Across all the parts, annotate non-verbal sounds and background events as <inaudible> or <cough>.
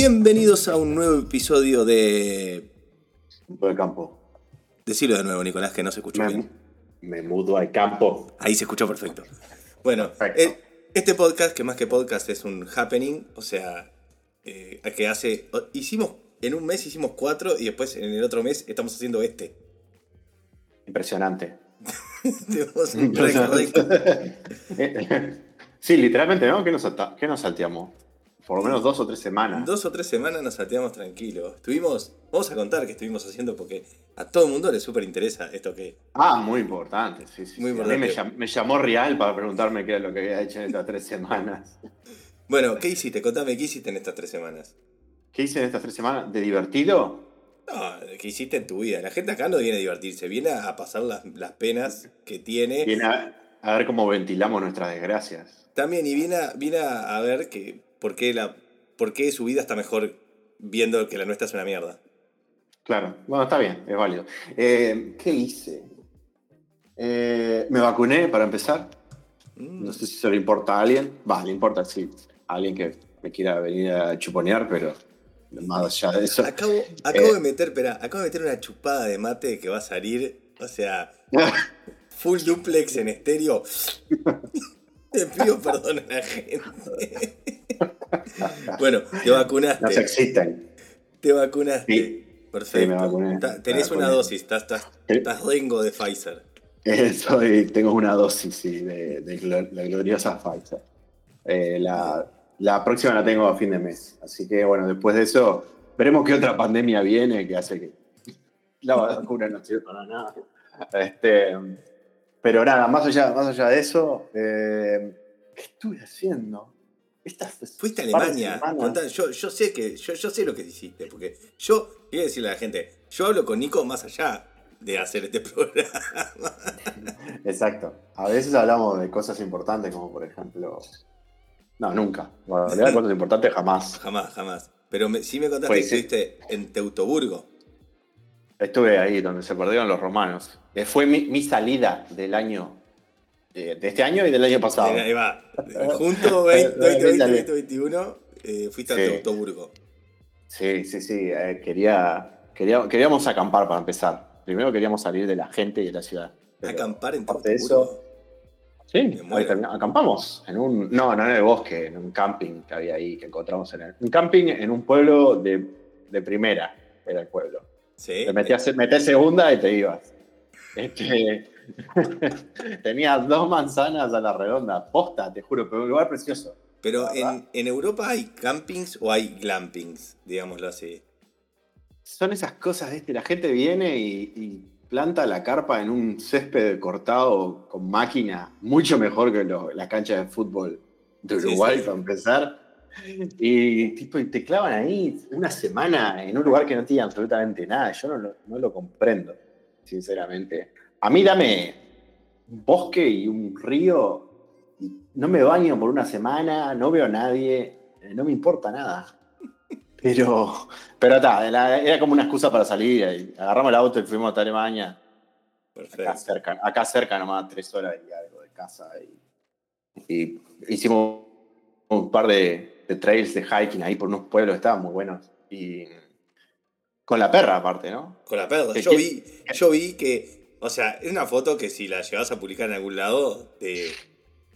Bienvenidos a un nuevo episodio de. Mudo de campo. Decilo de nuevo, Nicolás, que no se escuchó Me, bien. me mudo al campo. Ahí se escuchó perfecto. Bueno, Perfecto. eh, este podcast, que más que podcast es un happening, o sea, eh, que hace. Hicimos. En un mes hicimos cuatro y después en el otro mes estamos haciendo este. Impresionante. Tenemos un de- sí, literalmente, ¿no? ¿Qué nos, qué nos salteamos? Por lo menos dos o tres semanas. Dos o tres semanas nos salteamos tranquilos. Estuvimos. Vamos a contar qué estuvimos haciendo porque a todo el mundo le súper interesa esto que. Ah, muy importante, sí, sí. Muy sí. A mí me, importante. llam- me llamó Real para preguntarme qué era lo que había hecho en estas tres semanas. Bueno, ¿qué hiciste? Contame, ¿qué hiciste en estas tres semanas? ¿Qué hice en estas tres semanas? ¿De divertido? No, ¿qué hiciste en tu vida? La gente acá no viene a divertirse, viene a pasar las, las penas que tiene. Viene a, a ver cómo ventilamos nuestras desgracias. También, y viene a, viene a ver que por qué, la, por qué su vida está mejor viendo que la nuestra es una mierda. Claro, bueno, está bien, es válido. Eh, ¿Qué hice? Eh, me vacuné para empezar. Mm. No sé si eso le importa a alguien. Va, le importa, sí. A alguien que me quiera venir a chuponear, pero más allá de eso. Acabo, acabo Eh. de meter, espera, acabo de meter una chupada de mate que va a salir, o sea, <laughs> full duplex en estéreo. <laughs> Te pido perdón a la gente. <laughs> bueno, te vacunaste. No se existen. Te vacunaste. Sí. Perfecto. Sí, me vacuné. Tenés Me una dosis, estás, estás, estás rengo de Pfizer. Eh, soy- tengo una dosis sí, de, la gloriosa Pfizer. Eh, la, la próxima la tengo a fin de mes. Así que bueno, después de eso, veremos qué otra pandemia viene que hace que <laughs> la vacuna no sirve para nada. Este, pero nada, más allá, más allá de eso, eh, ¿qué estuve haciendo? Estas Fuiste a Alemania. yo, yo sé que, yo, yo sé lo que hiciste, porque yo, quiero decirle a la gente, yo hablo con Nico más allá de hacer este <laughs> programa. Exacto. A veces hablamos de cosas importantes, como por ejemplo. No, nunca. Bueno, de <laughs> cosas importantes jamás. Jamás, jamás. Pero me, sí me contaste Pues que sí. estuviste en Teutoburgo. Estuve ahí donde se perdieron los romanos. Eh, Fue mi, mi salida del año. eh, de este año y del año pasado. Ahí va. Junto 20, 2020, Dale. 2021, eh, fuiste a Sí. Teutoburgo. Sí, sí, sí. eh, quería, quería- queríamos acampar para empezar. Primero queríamos salir de la gente y de la ciudad. Pero Acampar en aparte de Teutoburgo. Sí, acampamos en un, no, no en el bosque, en un camping que había ahí, que encontramos en el, un camping en un pueblo de, de primera, era el pueblo. Sí. Te metías, metés segunda y te ibas. Este, <laughs> tenías dos manzanas a la redonda, posta, te juro, pero un lugar precioso. Pero en, en Europa hay campings o hay glampings, digámoslo así. Son esas cosas, ¿viste? La gente viene y, y planta la carpa en un césped cortado con máquina, mucho mejor que lo- la cancha de fútbol de Sí, Uruguay, sí. para empezar. Y, tipo, y te clavan ahí una semana en un lugar que no tiene absolutamente nada. Yo no lo, no lo comprendo, sinceramente. A mí dame un bosque y un río, y no me baño por una semana, no veo a nadie, eh, no me importa nada. Pero, pero está, era, como una excusa para salir. agarramos el auto y fuimos a Alemania. Acá Perfecto. cerca, acá cerca nomás, tres horas y algo de casa. Y, y hicimos un par de, de trails de hiking ahí por unos pueblos, estaban muy buenos. Y con la perra aparte, ¿no? Con la perra. ¿Qué- Yo vi, yo vi que, o sea, es una foto que si la llevas a publicar en algún lado, te,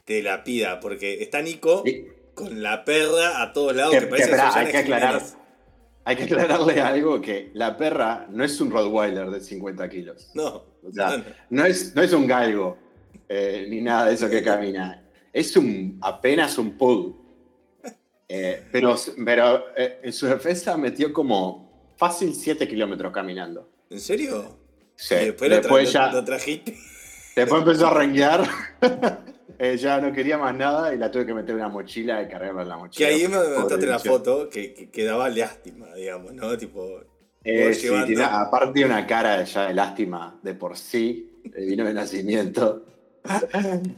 te la pida, porque está Nico con la perra a todos lados, Que- que, que, parece Susana hay que aclarar. Hay que aclararle algo que la perra no es un Rottweiler de 50 kilos. No, O sea, no, no. No es, no es un galgo, eh, ni nada de eso que camina. Es un, apenas un pug. Eh, pero pero eh, en su defensa metió como fácil 7 kilómetros caminando. ¿En serio? Sí. Y después, lo, tra- Después, lo- ya, lo trajiste. <laughs> después empezó a <laughs> renguear. <laughs> Eh, ya no quería más nada y la tuve que meter en una mochila y cargarla en la Que mochila. ahí me mostraste la foto que, que, que daba lástima, digamos, ¿no? Tipo, Eh, sí, tiene- aparte una cara ya de lástima de por sí, vino de nacimiento.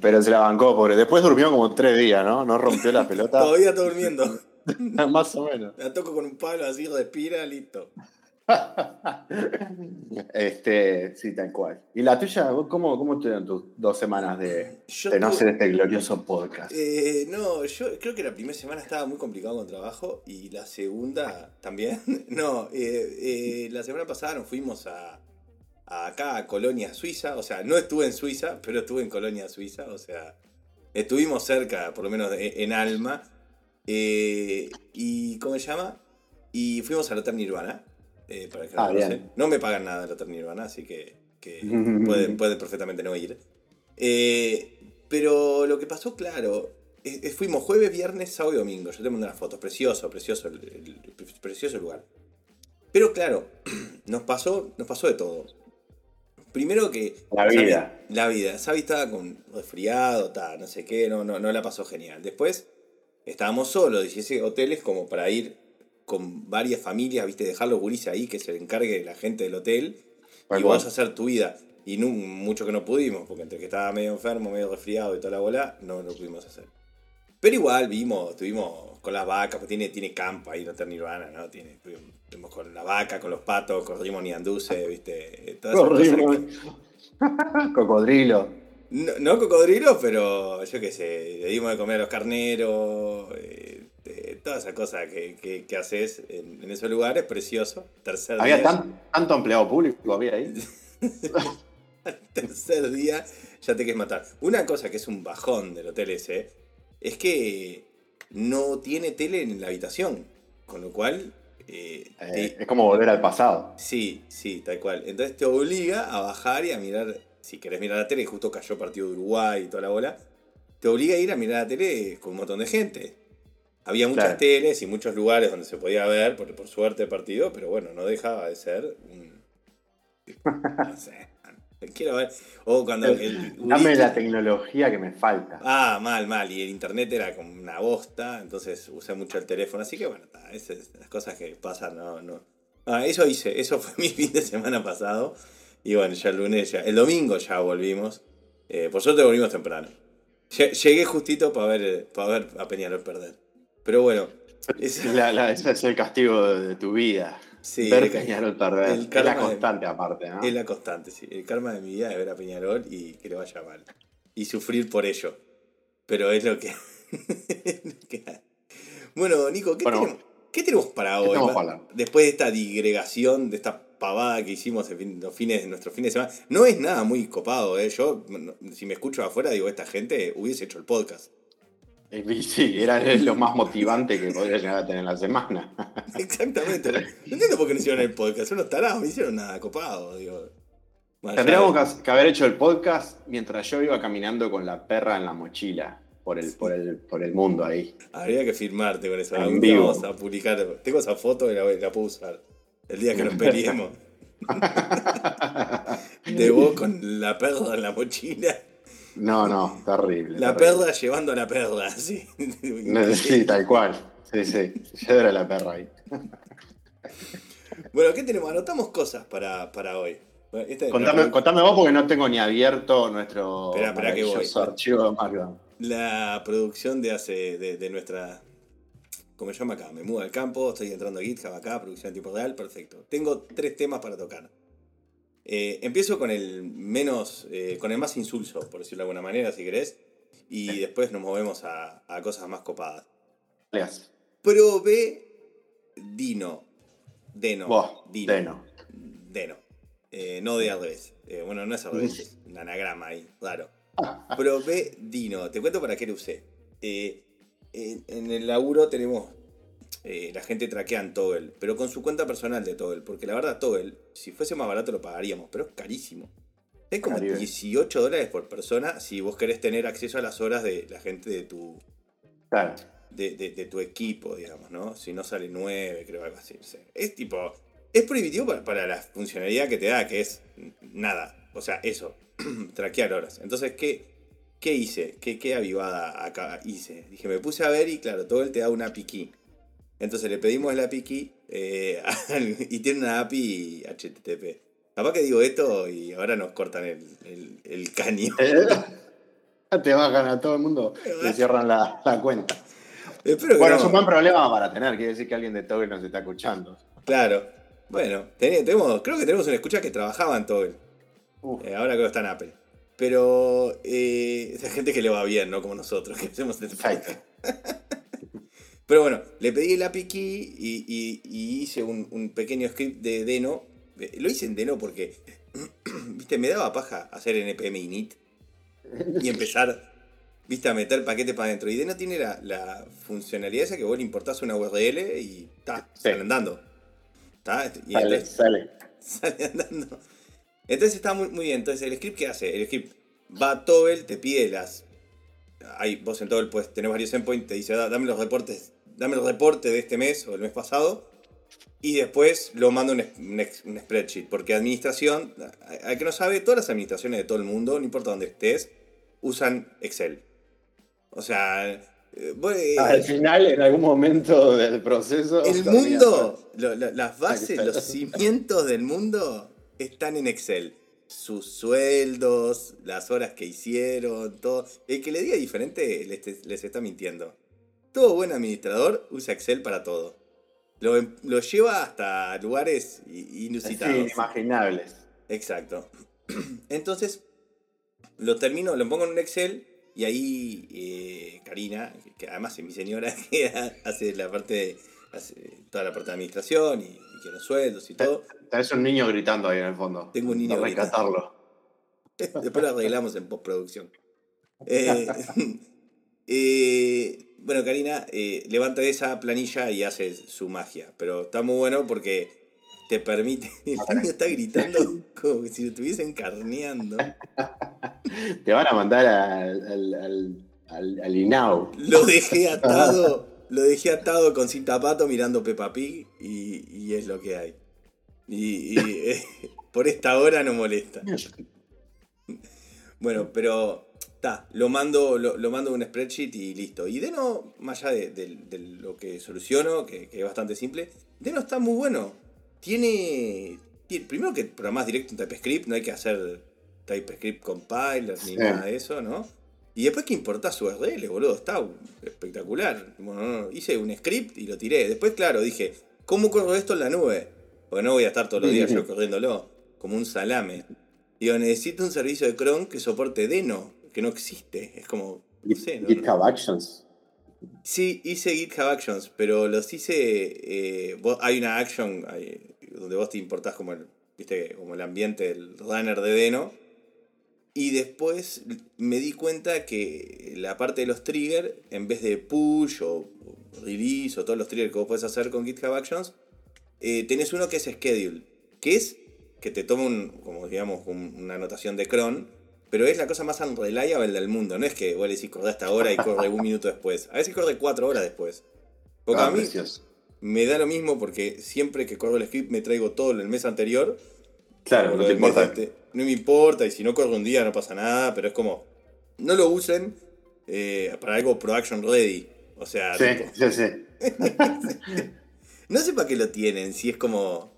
Pero se la bancó, pobre. Después durmió como tres días, ¿no? No rompió la pelota. todavía está durmiendo. <laughs> Más o menos. La toco con un palo así, respira, listo. Este, sí, tal cual. ¿Y la tuya? ¿Cómo, cómo estuvieron tus dos semanas de, Yo de no hacer este glorioso podcast? Eh, no, yo creo que la primera semana estaba muy complicado con trabajo y la segunda también. <laughs> No, eh, eh, la semana pasada nos fuimos a acá a Colonia, Suiza. O sea, no estuve en Suiza, pero estuve en Colonia, Suiza. O sea, estuvimos cerca, por lo menos en Alma. Eh, y, ¿cómo se llama? Y fuimos al Hotel Nirvana. eh, para que no Ah, bien. No me pagan nada el Hotel Nirvana, así que, que <laughs> pueden, pueden perfectamente no ir. Eh, pero lo que pasó, claro, es- es- fuimos jueves, viernes, sábado y domingo. Yo te mandé unas fotos, precioso, precioso, el, el- el- precioso lugar. Pero claro, <clears throat> nos pasó, nos pasó de todo. Primero que. La Xavi- vida. la vida. Xavi estaba con resfriado, no sé qué, no, no, no la pasó genial. Después estábamos solos, 16 hoteles como para ir con varias familias, viste, dejar los gurises ahí, que se encargue la gente del hotel y cual. vos hacer tu vida. Y no, mucho que no pudimos, porque entre que estaba medio enfermo, medio resfriado y toda la bola, no lo pudimos hacer. Pero igual vimos, estuvimos con las vacas, pues tiene, tiene campo ahí, no está Nirvana, ¿no? Tiene, con la vaca, con los patos, corrimos ni anduce, viste. Todas que- <laughs> Cocodrilo. no, no cocodrilos, pero yo qué sé, le dimos de comer a los carneros, eh, eh, todas esas cosas que, que- que haces en, en esos lugares, precioso. Tercer Había día, tan- tanto empleado público, había ahí. <laughs> tercer día ya te quieres matar. Una cosa que es un bajón del hotel ese es que no tiene tele en la habitación, con lo cual... eh, Eh, te- es como volver al pasado. Sí, sí, tal cual. Entonces te obliga a bajar y a mirar, si querés mirar la tele, justo cayó partido de Uruguay y toda la bola, te obliga a ir a mirar la tele con un montón de gente. Había muchas Claro. teles y muchos lugares donde se podía ver, por, por suerte, el partido, pero bueno, no dejaba de ser un... <laughs> No sé, <laughs> quiero ver. O cuando el... Dame Uri- la tecnología que me falta. Ah, mal, mal. Y el internet era como una bosta, entonces usé mucho el teléfono. Así que bueno, ta, esas las cosas que pasan, no, no. Ah, eso hice, eso <laughs> fue mi fin de semana pasado. Y bueno, ya el lunes, ya, el domingo ya volvimos. Eh, por suerte volvimos temprano. Lle- Llegué justito para ver, para ver a Peñarol perder. Pero bueno, es, <laughs> La- la- ese es el castigo de tu vida. Sí, Ver el- Peñarol perder. el Es la de- constante aparte, ¿no? es la constante, sí. El karma de mi vida es ver a Peñarol y que le vaya mal. Y sufrir por ello. Pero es lo que. <laughs> bueno, Nico, ¿qué, Bueno, tenemos, qué tenemos para ¿qué hoy? para? Después de esta digregación, de esta pavada que hicimos en fin- los fines, nuestros fines de semana. No es nada muy copado, ¿eh? Yo, si me escucho afuera, digo, esta gente hubiese hecho el podcast. Eh, <laughs> Sí, era lo más motivante que podría llegar a tener la semana. <laughs> Exactamente. No entiendo por qué no hicieron el podcast. Son unos tarados, no hicieron nada copado, digo. Tendríamos que haber hecho el podcast mientras yo iba caminando con la perra en la mochila por el, por el, por el mundo ahí. Habría que firmarte con eso. En vivo. Vamos a publicar. Tengo esa foto y la, la puedo usar. El día que nos peleemos. <laughs> De vos con la perra en la mochila. No, no, terrible. La terrible. perra llevando a la perra, <laughs> sí. Sí, tal cual. Sí, sí. Yo era la perra ahí. Bueno, ¿qué tenemos? Anotamos cosas para, para hoy. Esta es Contame, vos porque no tengo ni abierto nuestro que voy. archivo de Markdown. la producción de hace de, de nuestra. ¿Cómo se llama acá? Me mudo al campo, estoy entrando a GitHub acá, producción en tiempo real, perfecto. Tengo tres temas para tocar. Eh, empiezo con el menos, eh, con el más insulso, por decirlo de alguna manera, si querés. Y después nos movemos a, a cosas más copadas. Leas. Probé Dino. Deno. Dino. Deno. Deno. Eh, no de al revés. Bueno, no es al revés, es un anagrama ahí, claro. Probé Dino. Te cuento para qué lo usé. En el laburo tenemos. Eh, la gente traquea en Toggle, pero con su cuenta personal de Toggle. Porque la verdad, Toggle, si fuese más barato lo pagaríamos, pero es carísimo. Es como Caribe. 18 dólares por persona si vos querés tener acceso a las horas de la gente de tu, Claro. de, de- de tu equipo, digamos, ¿no? Si no sale 9, creo algo así. Es tipo. Es prohibitivo para, para la funcionalidad que te da, que es nada. O sea, eso. <clears throat> traquear horas. Entonces, ¿qué, qué hice? ¿Qué, ¿Qué avivada acá hice? Dije, me puse a ver y claro, todo él te da una key. Entonces le pedimos la API eh, <laughs> y tiene una API HTTP. Capaz que digo esto y ahora nos cortan el, el, el caño. <laughs> Te bajan a todo el mundo y cierran la, la cuenta. Espero Bueno, no. es un buen problema para tener. Quiere decir que alguien de Toggle nos está escuchando. Claro. Bueno, tenemos, creo que tenemos una escucha que trabajaba en todo. Eh, ahora creo que está en Apple. Pero eh, esa gente que le va bien, ¿no? Como nosotros, que hacemos <laughs> este Pero bueno, le pedí el API key y, hice un, pequeño script de Deno. Eh, lo hice en Deno porque, <clears throat> viste, me daba paja hacer npm init <laughs> y empezar, viste, a meter paquete para adentro. Y Deno tiene la, funcionalidad esa que vos le importás una URL y está, sale andando. Y sale, sale. <laughs> Sale andando. Entonces está muy, muy bien. Entonces, ¿el script qué hace? El script va a Toggle, te pide las. Ahí vos en Toggle pues tenés varios endpoints, te dice, dame los reportes, dame el reporte de este mes o el mes pasado. Y después lo manda un, un, spreadsheet. Porque administración, al que no sabe, todas las administraciones de todo el mundo, no importa dónde estés, usan Excel. O sea, eh, Al final, en algún momento del proceso. El mundo, las bases, los cimientos del mundo están en Excel. Sus sueldos, las horas que hicieron, todo. El que le diga diferente les, está mintiendo. Todo buen administrador usa Excel para todo. Lo, lo lleva hasta lugares inusitados. inimaginables. Exacto. <clears throat> Entonces, lo termino, lo pongo en un Excel y ahí eh, Karina, que además es mi señora, <laughs> que hace la parte de, toda la parte de administración y, que los sueldos y todo. Tenés un niño gritando ahí en el fondo. Tengo un niño gritando. <laughs> Después lo arreglamos en postproducción. <laughs> Eh, eh, bueno, Karina levanta esa planilla y hace su magia. Pero está muy bueno porque te permite. <laughs> El niño está gritando <laughs> como si lo estuviesen carneando. <laughs> Te van a mandar al, al, INAU. Lo dejé atado. lo dejé atado con cinta pato mirando Peppa Pig y, es lo que hay. Y, eh, por esta hora no molesta. Bueno, pero lo mando, lo, mando un spreadsheet y listo. Y Deno, más allá de, lo que soluciono, que, es bastante simple, Deno está muy bueno. Tiene, primero que programás directo en TypeScript, no hay que hacer TypeScript compiler ni nada de eso, ¿no? Y después que importás URL, boludo, está espectacular. Bueno, hice un script y lo tiré. Después, claro, dije, ¿cómo corro esto en la nube? Porque no voy a estar todos los días yo corriéndolo, como un salame. Digo, necesito un servicio de cron que soporte Deno, que no existe. Es como, no sé. GitHub Actions. Sí, hice GitHub Actions, pero los hice. Eh, hay una action donde vos te importás como el, ¿viste? como el ambiente del runner de Deno y después me di cuenta que la parte de los triggers, en vez de push o release o todos los triggers que vos podés hacer con GitHub Actions, eh, tenés uno que es schedule, que es que te toma un, como digamos, una anotación de cron, pero es la cosa más unreliable del mundo. No es que vos le decís corre hasta ahora y corre un minuto después. A veces corre cuatro horas después. Porque ah, a mí me da lo mismo porque siempre que corro el script me traigo todo el mes anterior. Claro, no te importa no me importa y si no corre un día no pasa nada, pero es como, no lo usen eh, para algo production ready. O sea, sí, sí, sí. <laughs> no sé para qué lo tienen, si es como...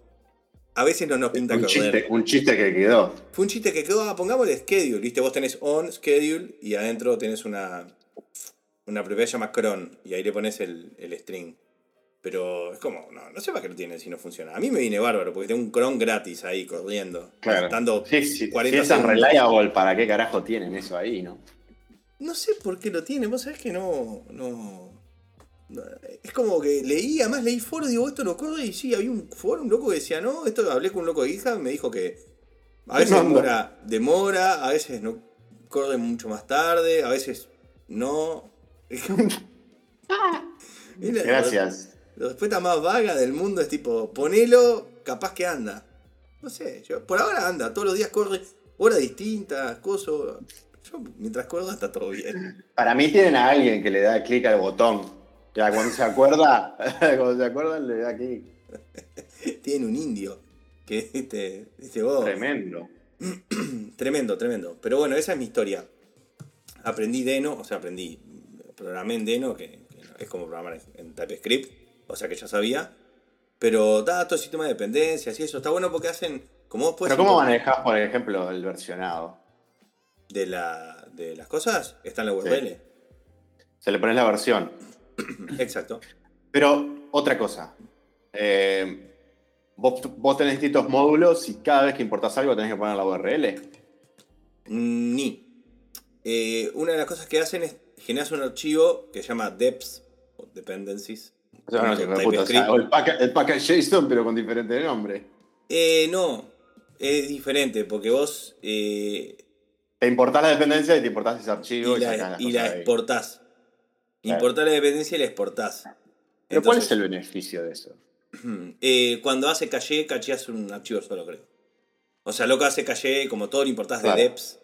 A veces no nos pinta un chiste, un chiste que quedó. Fue un chiste que quedó, ah, pongámosle schedule, ¿viste? Vos tenés on, schedule, y adentro tenés una, una propiedad que se llama cron, y ahí le pones el, el string. Pero es como, no, no sé para qué lo tienen si no funciona. A mí me viene bárbaro porque tengo un cron gratis ahí corriendo. Claro. Estando sí, sí, 40 si es reliable, ¿para qué carajo tienen eso ahí, no? No sé por qué lo tienen. Vos sabés que no. no, es como que leí, además leí foro, digo, esto lo corre y sí, había un foro, un loco que decía, no, esto hablé con un loco de hija, me dijo que a veces demora, demora, a veces no corre mucho más tarde, a veces no. <laughs> Gracias. La respuesta más vaga del mundo es tipo, ponelo, capaz que anda. No sé, yo, por ahora anda, todos los días corre, horas distintas, cosas. Yo mientras corro está todo bien. Para mí tienen a alguien que le da clic al botón. Ya cuando se acuerda, <laughs> cuando se acuerdan le da clic. <laughs> Tiene un indio. Que este, este Tremendo. <clears throat> tremendo, tremendo. Pero bueno, esa es mi historia. Aprendí Deno, o sea, aprendí, programé en Deno, que, que es como programar en TypeScript o sea que ya sabía. Pero datos, sistema de dependencias y eso, está bueno porque hacen. Como vos Pero ¿cómo manejas, por ejemplo, el versionado? De, la, de las cosas, está en la URL. Se le pones la versión. <clears throat> Exacto. Pero otra cosa. Eh, vos, vos tenés distintos módulos y cada vez que importás algo tenés que poner la URL. Ni. Eh, una de las cosas que hacen es generar un archivo que se llama deps o dependencies. O sea, no, Type hijo de puta, o sea, script. el, pack- el package JSON, pero con diferente nombre. Eh, no, es diferente porque vos eh, Te importás la dependencia y te importás ese archivo y y, la, y cosas la exportás. Importás la dependencia y la exportás. Pero ¿cuál es el beneficio de eso? <clears throat> eh, cuando hace caché, cacheas un archivo solo, creo. O sea, lo que hace caché, como todo lo importás de Claro. deps,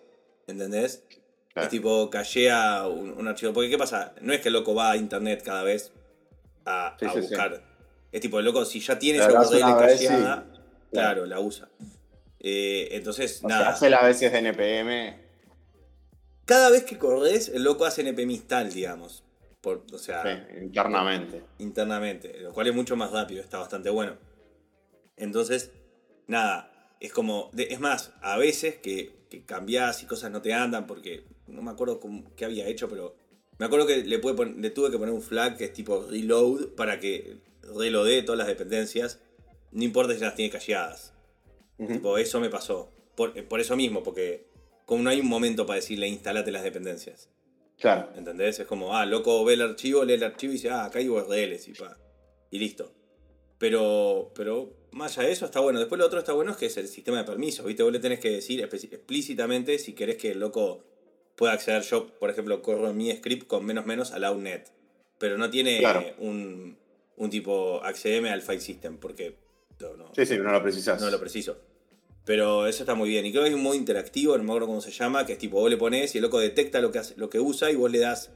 ¿entendés? Claro. Es tipo, cachea un, un archivo. Porque, ¿qué pasa? No es que el loco va a internet cada vez a, Sí, a sí, sí. buscar. Es tipo, el loco, si ya tiene La esa hace sí. cacheada, Claro. la usa. Eh, entonces, O sea, nada. hace las veces de NPM. Cada vez que corres, el loco hace npm install, digamos. Por, o sea, sí, internamente. internamente, lo cual es mucho más rápido, está bastante bueno. Entonces, nada, es como, es más, a veces que, que cambiás y cosas no te andan, porque no me acuerdo cómo- qué había hecho, pero me acuerdo que le, pude le tuve que poner un flag que es tipo reload para que reloadee todas las dependencias, no importa si las tiene cacheadas. Ujú. Tipo, eso me pasó. Por, por eso mismo, porque como no hay un momento para decirle instalate las dependencias. Claro. ¿Entendés? Es como, ah, loco ve el archivo, lee el archivo y dice, ah, acá hay URLs y pa. Y listo. Pero, pero más allá de eso está bueno. Después lo otro está bueno es que es el sistema de permisos, ¿viste? Vos le tenés que decir explícitamente si querés que el loco pueda acceder. Yo, por ejemplo, corro en mi script con menos menos allow net. Pero no tiene Claro. un, un tipo accedeme al file system, porque no, Sí, sí, no lo precisas. no lo preciso. Pero eso está muy bien. Y creo que hay un modo interactivo, no me acuerdo cómo se llama, que es tipo, vos le pones y el loco detecta lo que, hace, lo que usa y vos le das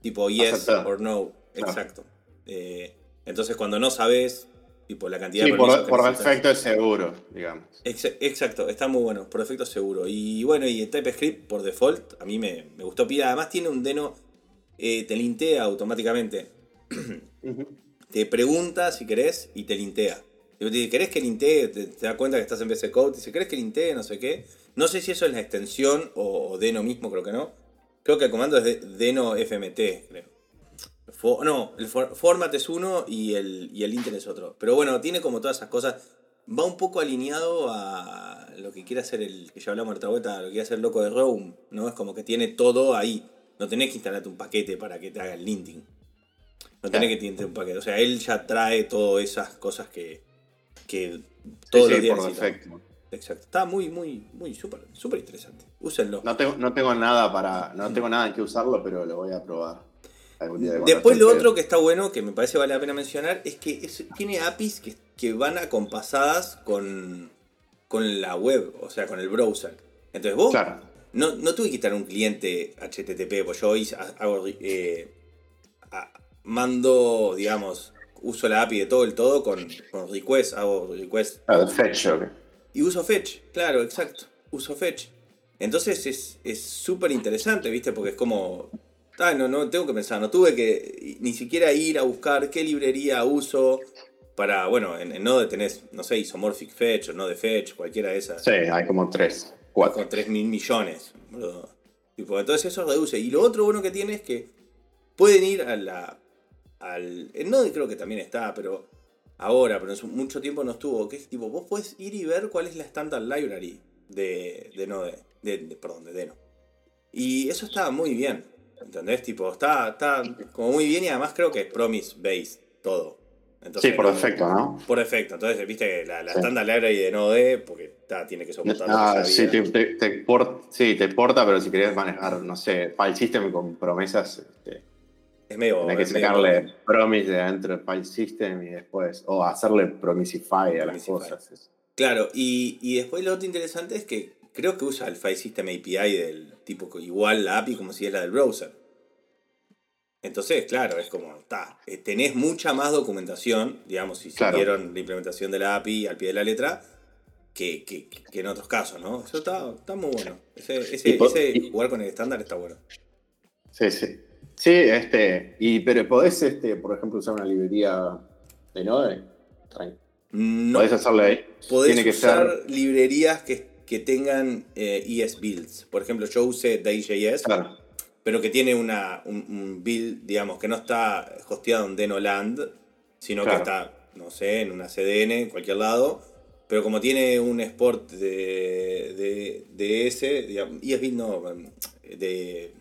tipo yes or no. Claro. Exacto. Eh, entonces cuando no sabes, tipo la cantidad Sí, de por, por defecto es seguro, digamos. Ex- Exacto, está muy bueno, por defecto seguro. Y bueno, y el TypeScript por default, a mí me, me gustó pila. Además tiene un deno, eh, te lintea automáticamente. <clears throat> Te pregunta si querés y te lintea. Digo, te dice, ¿querés que lintee? Te, te das cuenta que estás en VS Code. Te dice, ¿querés que lintee? No sé qué. No sé si eso es la extensión o, o deno mismo, creo que no. Creo que el comando es de, deno fmt, creo. No, el for- format es uno y el, y el inter es otro. Pero bueno, tiene como todas esas cosas. Va un poco alineado a lo que quiere hacer el que ya hablamos otra vuelta, lo que quiere hacer el loco de Rome, ¿no? Es como que tiene todo ahí. No tenés que instalarte un paquete para que te haga el linting. No tenés que tener un paquete. O sea, él ya trae todas esas cosas que, que todos sí, los días por defecto. Exacto. Está muy, muy, muy súper, súper interesante. Úsenlo. No tengo, no tengo nada para. No tengo nada en que usarlo, pero lo voy a probar. algún día de cuando Después lo otro que está bueno, que me parece vale la pena mencionar, es que es- tiene APIs que, que van acompasadas con, con la web, o sea, con el browser. Entonces vos Claro. no, no tuve que quitar un cliente HTTP, pues yo hice- hago, eh, a- mando, digamos, uso la API de todo el todo con, con request, hago request Ah, Fetch, ok. y uso Fetch, claro, exacto. Uso Fetch. Entonces es es súper interesante, ¿viste? Porque es como. Ah, no, no tengo que pensar, no tuve que ni siquiera ir a buscar qué librería uso para. Bueno, en, en Node tenés, no sé, Isomorphic Fetch o Node Fetch, cualquiera de esas. Sí, hay como tres, cuatro. Con 3 mil millones. Tipo, entonces eso reduce. Y lo otro bueno que tiene es que pueden ir a la. Al, en Node creo que también está, pero ahora, pero en mucho tiempo no estuvo. Que es tipo, vos podés ir y ver cuál es la standard library de, de Node. De, de- perdón, de Deno. Y eso está muy bien. ¿Entendés? Tipo, está, está como muy bien y además creo que es promise based todo. Entonces, Sí, por no- defecto, ¿no? Por defecto. Entonces, viste, la, la Sí. standard library de Node, porque ta, tiene que soportar Ah, sí, te, te, te por- sí, te porta, pero si querés manejar, no sé, file system con promesas, este, Es medio. tenés que es medio- sacarle promise de adentro del file system y después, o hacerle promisify a las Promisify. cosas. Claro, y, y después lo otro interesante es que creo que usa el File System API del tipo igual la API como si es la del browser. Entonces, claro, es como, está, tenés mucha más documentación, digamos, si Claro. siguieron la implementación de la API al pie de la letra, que, que- que en otros casos, ¿no? Eso está, está muy bueno. Ese, ese- y- jugar con el estándar está bueno. Sí, sí. Sí, este, y, pero podés, este, por ejemplo, usar una librería de Node. No Podés hacerle, podés tiene que usar ser, librerías que, que tengan eh, ES builds. Por ejemplo, yo usé Day.js. claro, pero que tiene una, un, un build, digamos, que no está hosteado en Denoland, sino Claro. que está, no sé, en una CDN, en cualquier lado. Pero como tiene un Sport de, de, de ese, digamos, ESB no, de...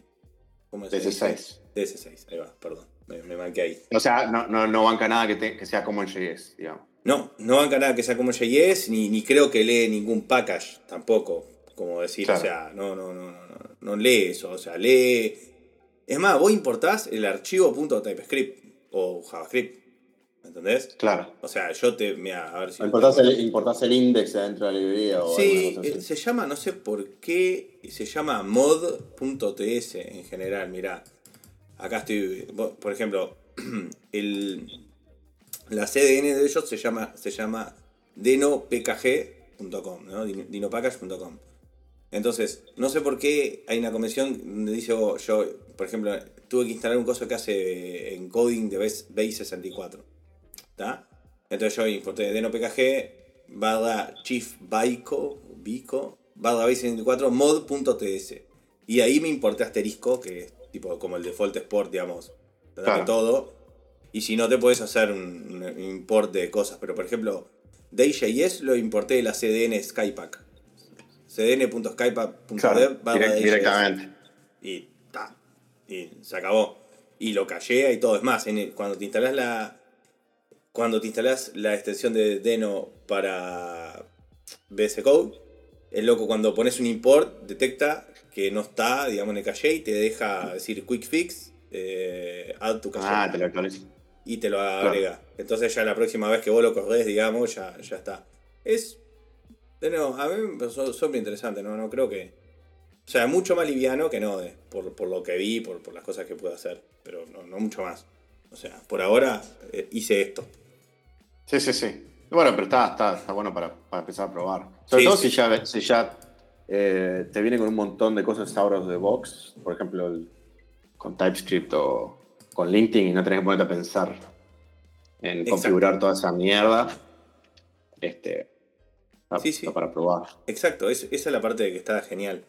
¿Cómo se DS6. DS6, ahí va, perdón, me, me manqué ahí. O sea, no, no, no banca nada que, que sea como el JS, digamos. No, no banca nada que sea como JS, ni, ni creo que lee ningún package tampoco, como decir, o sea, no, no, no, no, no lee eso, o sea, lee... Es más, vos importás el archivo .typescript o JavaScript, ¿me entendés? Claro. O sea, yo te, mira, a ver si... Importás el, importás el index dentro de la librería o Sí, eh, se llama, no sé por qué, se llama mod.ts en general, mira. Acá estoy, por ejemplo, <clears throat> el, la CDN de ellos se llama, se llama denopkg.com, ¿no? dinopackage.com. Entonces, no sé por qué hay una convención donde dice, oh, yo, por ejemplo, tuve que instalar un coso que hace encoding de base64. ¿Está? Entonces yo importé denopkg barra chief bico, bico barra base64 mod.ts. Y ahí me importé asterisco, que es tipo como el default export, digamos, claro. todo. Y si no, te puedes hacer un, un import de cosas. Pero por ejemplo, DJS lo importé de la CDN Skypack cdn.skype.dev claro, directamente. Y ta. Y se acabó. Y lo callea y todo. Es más, cuando te instalas la. Cuando te instalas la extensión de Deno para VS Code, el loco cuando pones un import detecta que no está, digamos, en el caché y te deja decir quick fix, eh, add to caché. Ah, te lo actualiza. Y te lo agrega. Entonces ya la próxima vez que vos lo corres, digamos, ya, ya está. Es no, a mí me súper interesante, ¿no? No creo que. O sea, mucho más liviano que no, por, por lo que vi, por, por, las cosas que pude hacer. Pero no, no mucho más. O sea, por ahora eh, hice esto. Sí, sí, sí. Bueno, pero está, está, está bueno para, para, empezar a probar. Sobre sí, todo sí. si ya, si ya eh, te viene con un montón de cosas out de box, por ejemplo, el, con TypeScript o con LinkedIn y no tenés que ponerte a pensar en Exacto. configurar toda esa mierda. Este, sí, sí. para probar. Exacto, es, esa es la parte de que está genial.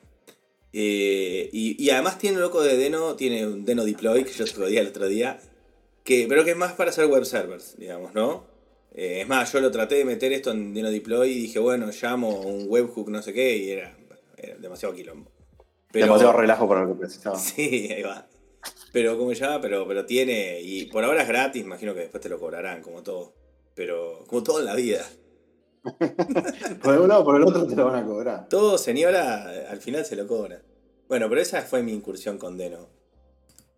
Eh, y, y, además tiene un loco de Deno, tiene un Deno Deploy, que yo te lo di el otro día, que, pero que es más para hacer web servers, digamos, ¿no? Eh, es más, yo lo traté de meter esto en Deno Deploy y dije, bueno, llamo un webhook, no sé qué, y era, era demasiado quilombo. Pero, demasiado relajo para lo que precisaba. <laughs> Sí, ahí va. Pero como ya, pero, pero tiene, y por ahora es gratis, imagino que después te lo cobrarán, como todo. Pero, como todo en la vida. <laughs> por el lado por el otro te lo van a cobrar. Todo, señora, al final se lo cobra. Bueno, pero esa fue mi incursión con Deno.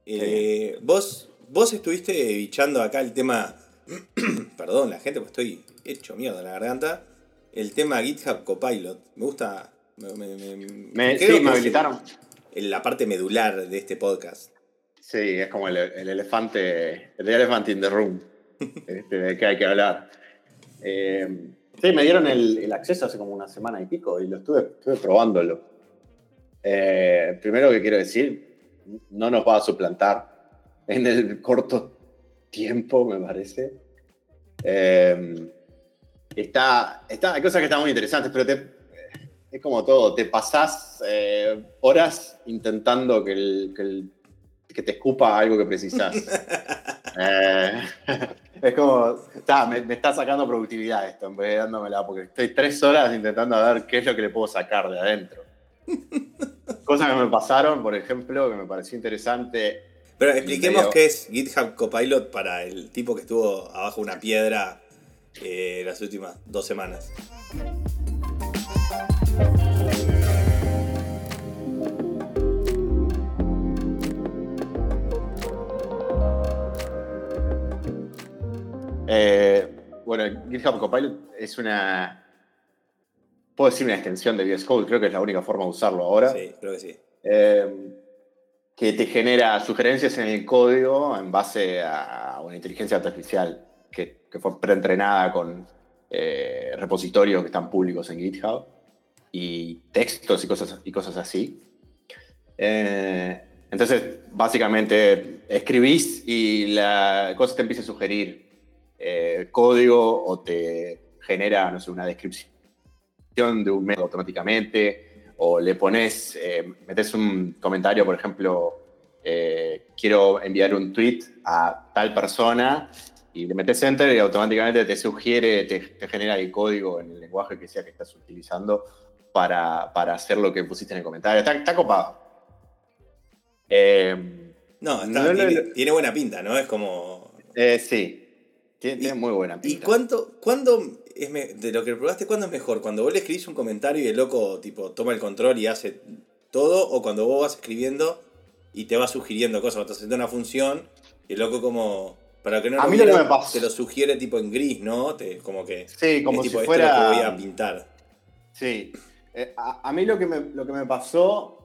Eh, vos, vos estuviste bichando acá el tema. <clears throat> Perdón, la gente, pues estoy hecho mierda en la garganta. El tema GitHub Copilot. Me gusta. Me, me, me, sí, me habilitaron. En la parte medular de este podcast. Sí, es como el, el elefante. El elefante in the room. <laughs> este, de que hay que hablar. Eh, Sí, me dieron el, el, acceso hace como una semana y pico y lo estuve, estuve probándolo. Eh, primero que quiero decir, no nos va a suplantar en el corto tiempo, me parece. Eh, está, está, hay cosas que están muy interesantes, pero te, es como todo, te pasás eh, horas intentando que, el, que, el, que, te escupa algo que precisas. <laughs> Eh, <laughs> es como, está, me, me, está sacando productividad esto, en vez de dándomela, porque estoy tres horas intentando ver qué es lo que le puedo sacar de adentro. <laughs> Cosas que me pasaron, por ejemplo, que me pareció interesante. Pero expliquemos qué es GitHub Copilot para el tipo que estuvo abajo de una piedra eh, las últimas dos semanas. Eh, bueno, GitHub Copilot es una. Puedo decir una extensión de VS Code, creo que es la única forma de usarlo ahora. Sí, creo que sí. Eh, que te genera sugerencias en el código en base a una inteligencia artificial que, que fue preentrenada con eh, repositorios que están públicos en GitHub y textos y cosas, y cosas así. Eh, entonces, básicamente, escribís y la cosa te empieza a sugerir eh, código o te genera, no sé, una descripción de un método automáticamente, o le pones, eh, metes un comentario, por ejemplo, quiero enviar un tweet a tal persona y le metes enter y automáticamente te sugiere, te, genera el código en el lenguaje que sea que estás utilizando para, hacer lo que pusiste en el comentario. Está, está copado. Eh, no, tiene, buena pinta, ¿no? Es como. Eh, sí. Tiene, muy buena pinta. ¿Y cuánto, cuándo es de lo que probaste, cuándo es mejor? ¿Cuando vos le escribís un comentario y el loco tipo toma el control y hace todo? ¿O cuando vos vas escribiendo y te va sugiriendo cosas? Estás haciendo una función y el loco como para que no a mí lo que me pasa. te lo sugiere tipo en gris, ¿no? Te, como que. Sí, como si fuera. Lo que voy a pintar. Sí. Eh, a, mí lo que, me, lo que me pasó,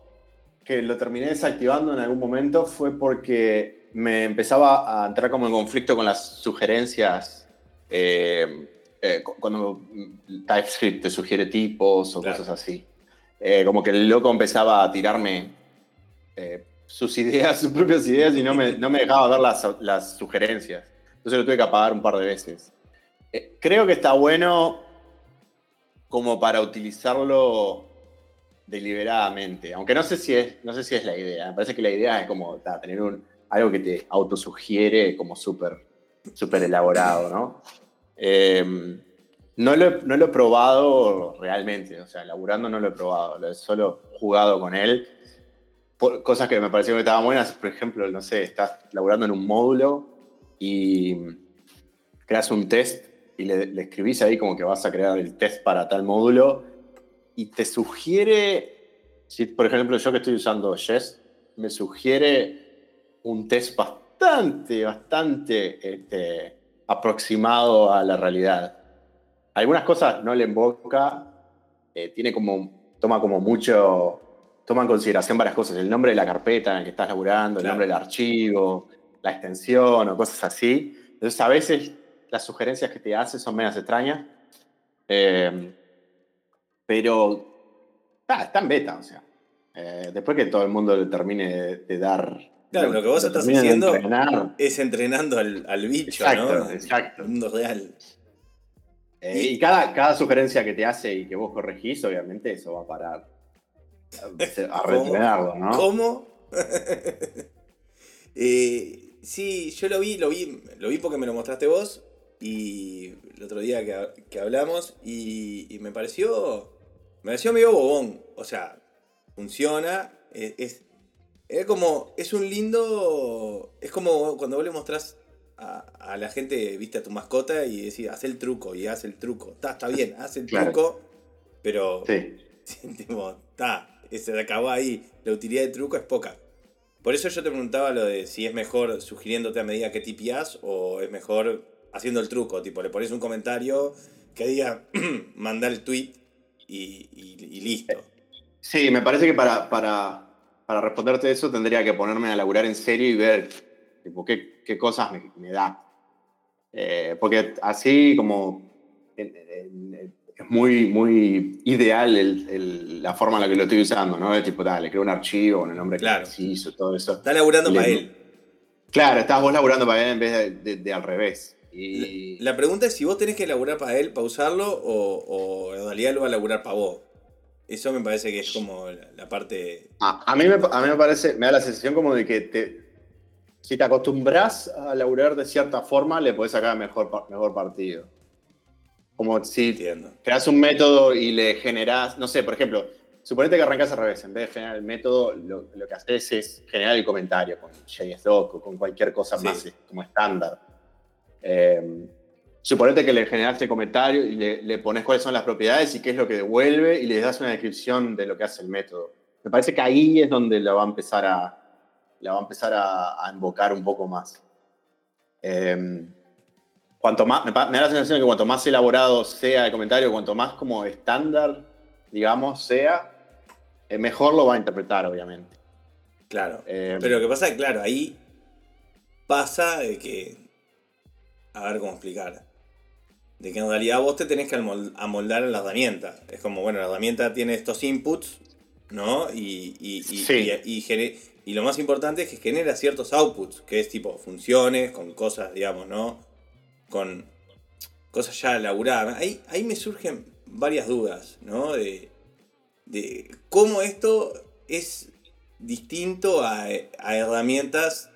que lo terminé desactivando en algún momento, fue porque me empezaba a entrar como en conflicto con las sugerencias. Eh, eh, cuando TypeScript te sugiere tipos o cosas así. como que el loco empezaba a tirarme sus ideas, <laughs> sus propias ideas y no me, no me dejaba ver las, las, sugerencias. Entonces lo tuve que apagar un par de veces. Eh, creo que está bueno como para utilizarlo deliberadamente, aunque no sé si es, no sé si es la idea. Me parece que la idea es como tener un, algo que te autosugiere como súper super elaborado, ¿no? Em, no, lo, no lo he probado realmente, o sea, laburando no lo he probado, lo he solo jugado con él cosas que me parecieron que estaban buenas, por ejemplo, no sé, estás laburando en un módulo y creas un test y le, escribís ahí como que vas a crear el test para tal módulo y te sugiere, si por ejemplo yo que estoy usando Jest, me sugiere un test bastante, bastante este, aproximado a la realidad. Algunas cosas no le invoca, eh, tiene como, toma como mucho toma en consideración varias cosas, el nombre de la carpeta en la que estás laburando, el nombre del archivo, la extensión o cosas así. Entonces a veces las sugerencias que te hace son menos extrañas, eh, pero está en beta, o sea. Eh, después que todo el mundo le termine de, dar... Claro, lo, que vos estás haciendo es entrenando al, al bicho, ¿no? Exacto. El mundo real. Eh, y cada, cada sugerencia que te hace y que vos corregís, obviamente, eso va a <laughs> parar a reentrenarlo, ¿no? ¿Cómo? <laughs> Eh, sí, yo lo vi, lo vi, lo vi porque me lo mostraste vos y el otro día que, hablamos y, me pareció, me pareció medio bobón, o sea, funciona, es, es, como, es un lindo, es como cuando vos le mostrás a, la gente, viste a tu mascota y decís, haz el truco y haz el truco, está, está bien, <laughs> haz el truco, pero, sí. está, se acabó ahí. La utilidad de truco es poca. Por eso yo te preguntaba lo de si es mejor sugiriéndote a medida que tipias o es mejor haciendo el truco. Tipo, le pones un comentario que diga, <clears throat> manda el tweet y, listo. Sí, me parece que para, para, para, responderte eso tendría que ponerme a laburar en serio y ver tipo, qué, qué cosas me, da. Eh, porque así como es muy, muy ideal el, la forma en la que lo estoy usando, ¿no? Es tipo, dale, creo un archivo con el nombre claro. preciso, todo eso. Está laburando para él. Claro, estás vos laburando para él en vez de, al revés. Y... La, pregunta es si vos tenés que laburar para él para usarlo o, o en realidad lo va a laburar para vos. Eso me parece que es como la, parte... A, mí me, a mí me parece, me da la sensación como de que te, si te acostumbras a laburar de cierta forma, le podés sacar mejor, mejor partido. Como si creas un método y le generas, no sé, por ejemplo, suponete que arrancas al revés, en vez de generar el método, lo, que haces es generar el comentario con JSDoc o con cualquier cosa más como estándar. Eh, suponete que le generaste comentario y le, pones cuáles son las propiedades y qué es lo que devuelve y le das una descripción de lo que hace el método. Me parece que ahí es donde la va a empezar a, la va a, empezar a, invocar un poco más. Eh, cuanto más, me, da la sensación de que cuanto más elaborado sea el comentario, cuanto más como estándar, digamos, sea, eh, mejor lo va a interpretar, obviamente. Claro. Eh, pero lo que pasa es que, claro, ahí pasa de que. A ver cómo explicar. De que en realidad vos te tenés que amoldar en la herramienta. Es como, bueno, la herramienta tiene estos inputs, ¿no? Y, y, y, y lo más importante es que genera ciertos outputs, que es tipo funciones, con cosas, digamos, ¿no? con cosas ya laburadas. Ahí, ahí me surgen varias dudas, ¿no? De, cómo esto es distinto a, herramientas,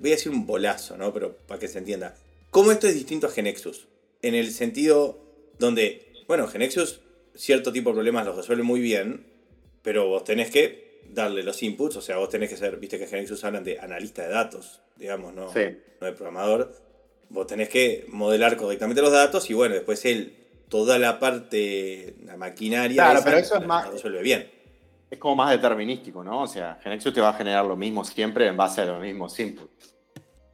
voy a decir un bolazo, ¿no? Pero para que se entienda. ¿Cómo esto es distinto a Genexus? En el sentido donde, bueno, Genexus cierto tipo de problemas los resuelve muy bien, pero vos tenés que darle los inputs, o sea, vos tenés que ser, viste que Genexus hablan de analista de datos, digamos, no, no de programador. Vos tenés que modelar correctamente los datos y bueno, después él, toda la parte, la maquinaria, claro, pero eso es más, resuelve bien. Es como más determinístico, ¿no? O sea, Genexus te va a generar lo mismo siempre en base a los mismos inputs.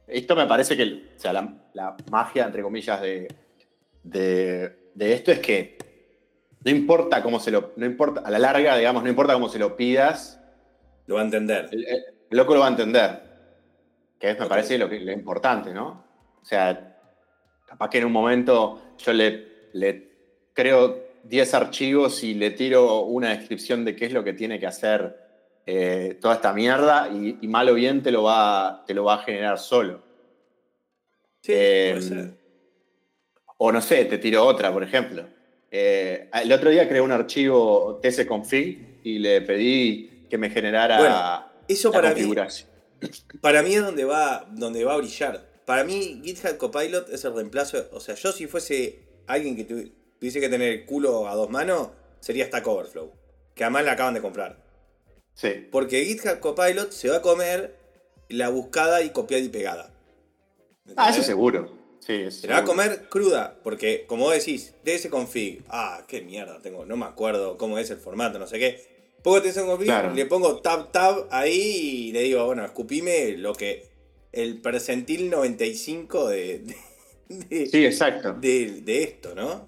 Esto me parece que, o sea, la, magia, entre comillas, de, de, de esto es que no importa cómo se lo. No importa, a la larga, digamos, no importa cómo se lo pidas. Lo va a entender. El, loco lo va a entender. Que es, me parece, lo, lo importante, ¿no? O sea, capaz que en un momento yo le, le creo 10 archivos y le tiro una descripción de qué es lo que tiene que hacer eh, toda esta mierda y, mal o bien te lo va, te lo va a generar solo. Sí, eh, O no sé, te tiro otra, por ejemplo. Eh, el otro día creé un archivo tsconfig y le pedí que me generara eso para configuración. Mí, <laughs> para mí es donde va, donde va a brillar. Para mí GitHub Copilot es el reemplazo. O sea, yo si fuese alguien que tuviese que tener el culo a dos manos, sería Stack Overflow. Que además la acaban de comprar. Sí. Porque GitHub Copilot se va a comer la buscada y copiada y pegada. Ah, eso seguro. Se la va a comer cruda, porque como decís, config, ah, qué mierda tengo, no me acuerdo cómo es el formato, no sé qué. Pongo config, le pongo tab tab ahí y le digo, bueno, escupime lo que. El percentil 95 de. de sí, exacto. De, esto, ¿no?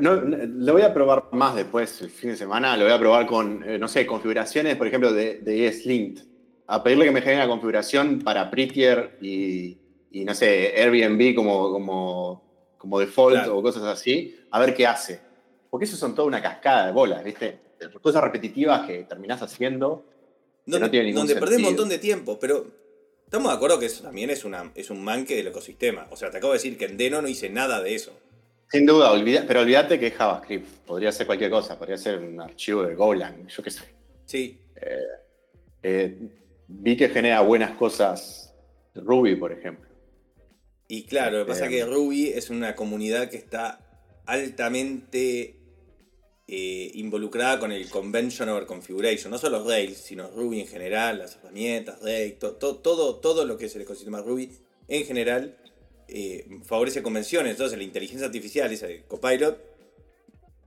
No, lo voy a probar más después, el fin de semana. Lo voy a probar con, eh, no sé, configuraciones, por ejemplo, de, de ESLint. A pedirle que me genere una configuración para Prettier y, y no sé, Airbnb como, como, como default o cosas así, a ver qué hace. Porque eso son toda una cascada de bolas, ¿viste? Cosas repetitivas que terminás haciendo. Donde, no tiene ningún donde perdés un montón de tiempo, pero estamos de acuerdo que eso también es, una, es un manque del ecosistema. O sea, te acabo de decir que en Deno no hice nada de eso. Sin duda, pero olvídate que es JavaScript. Podría ser cualquier cosa, podría ser un archivo de Golang, yo qué sé. Sí. Eh, eh, vi que genera buenas cosas Ruby, por ejemplo. Y claro, lo que pasa es que em. Ruby es una comunidad que está altamente eh, involucrada con el Convention over Configuration. No solo Rails, sino Ruby en general, las herramientas, Rails, todo, todo lo que es el ecosistema Ruby en general eh, favorece convenciones. Entonces la inteligencia artificial, ese Copilot,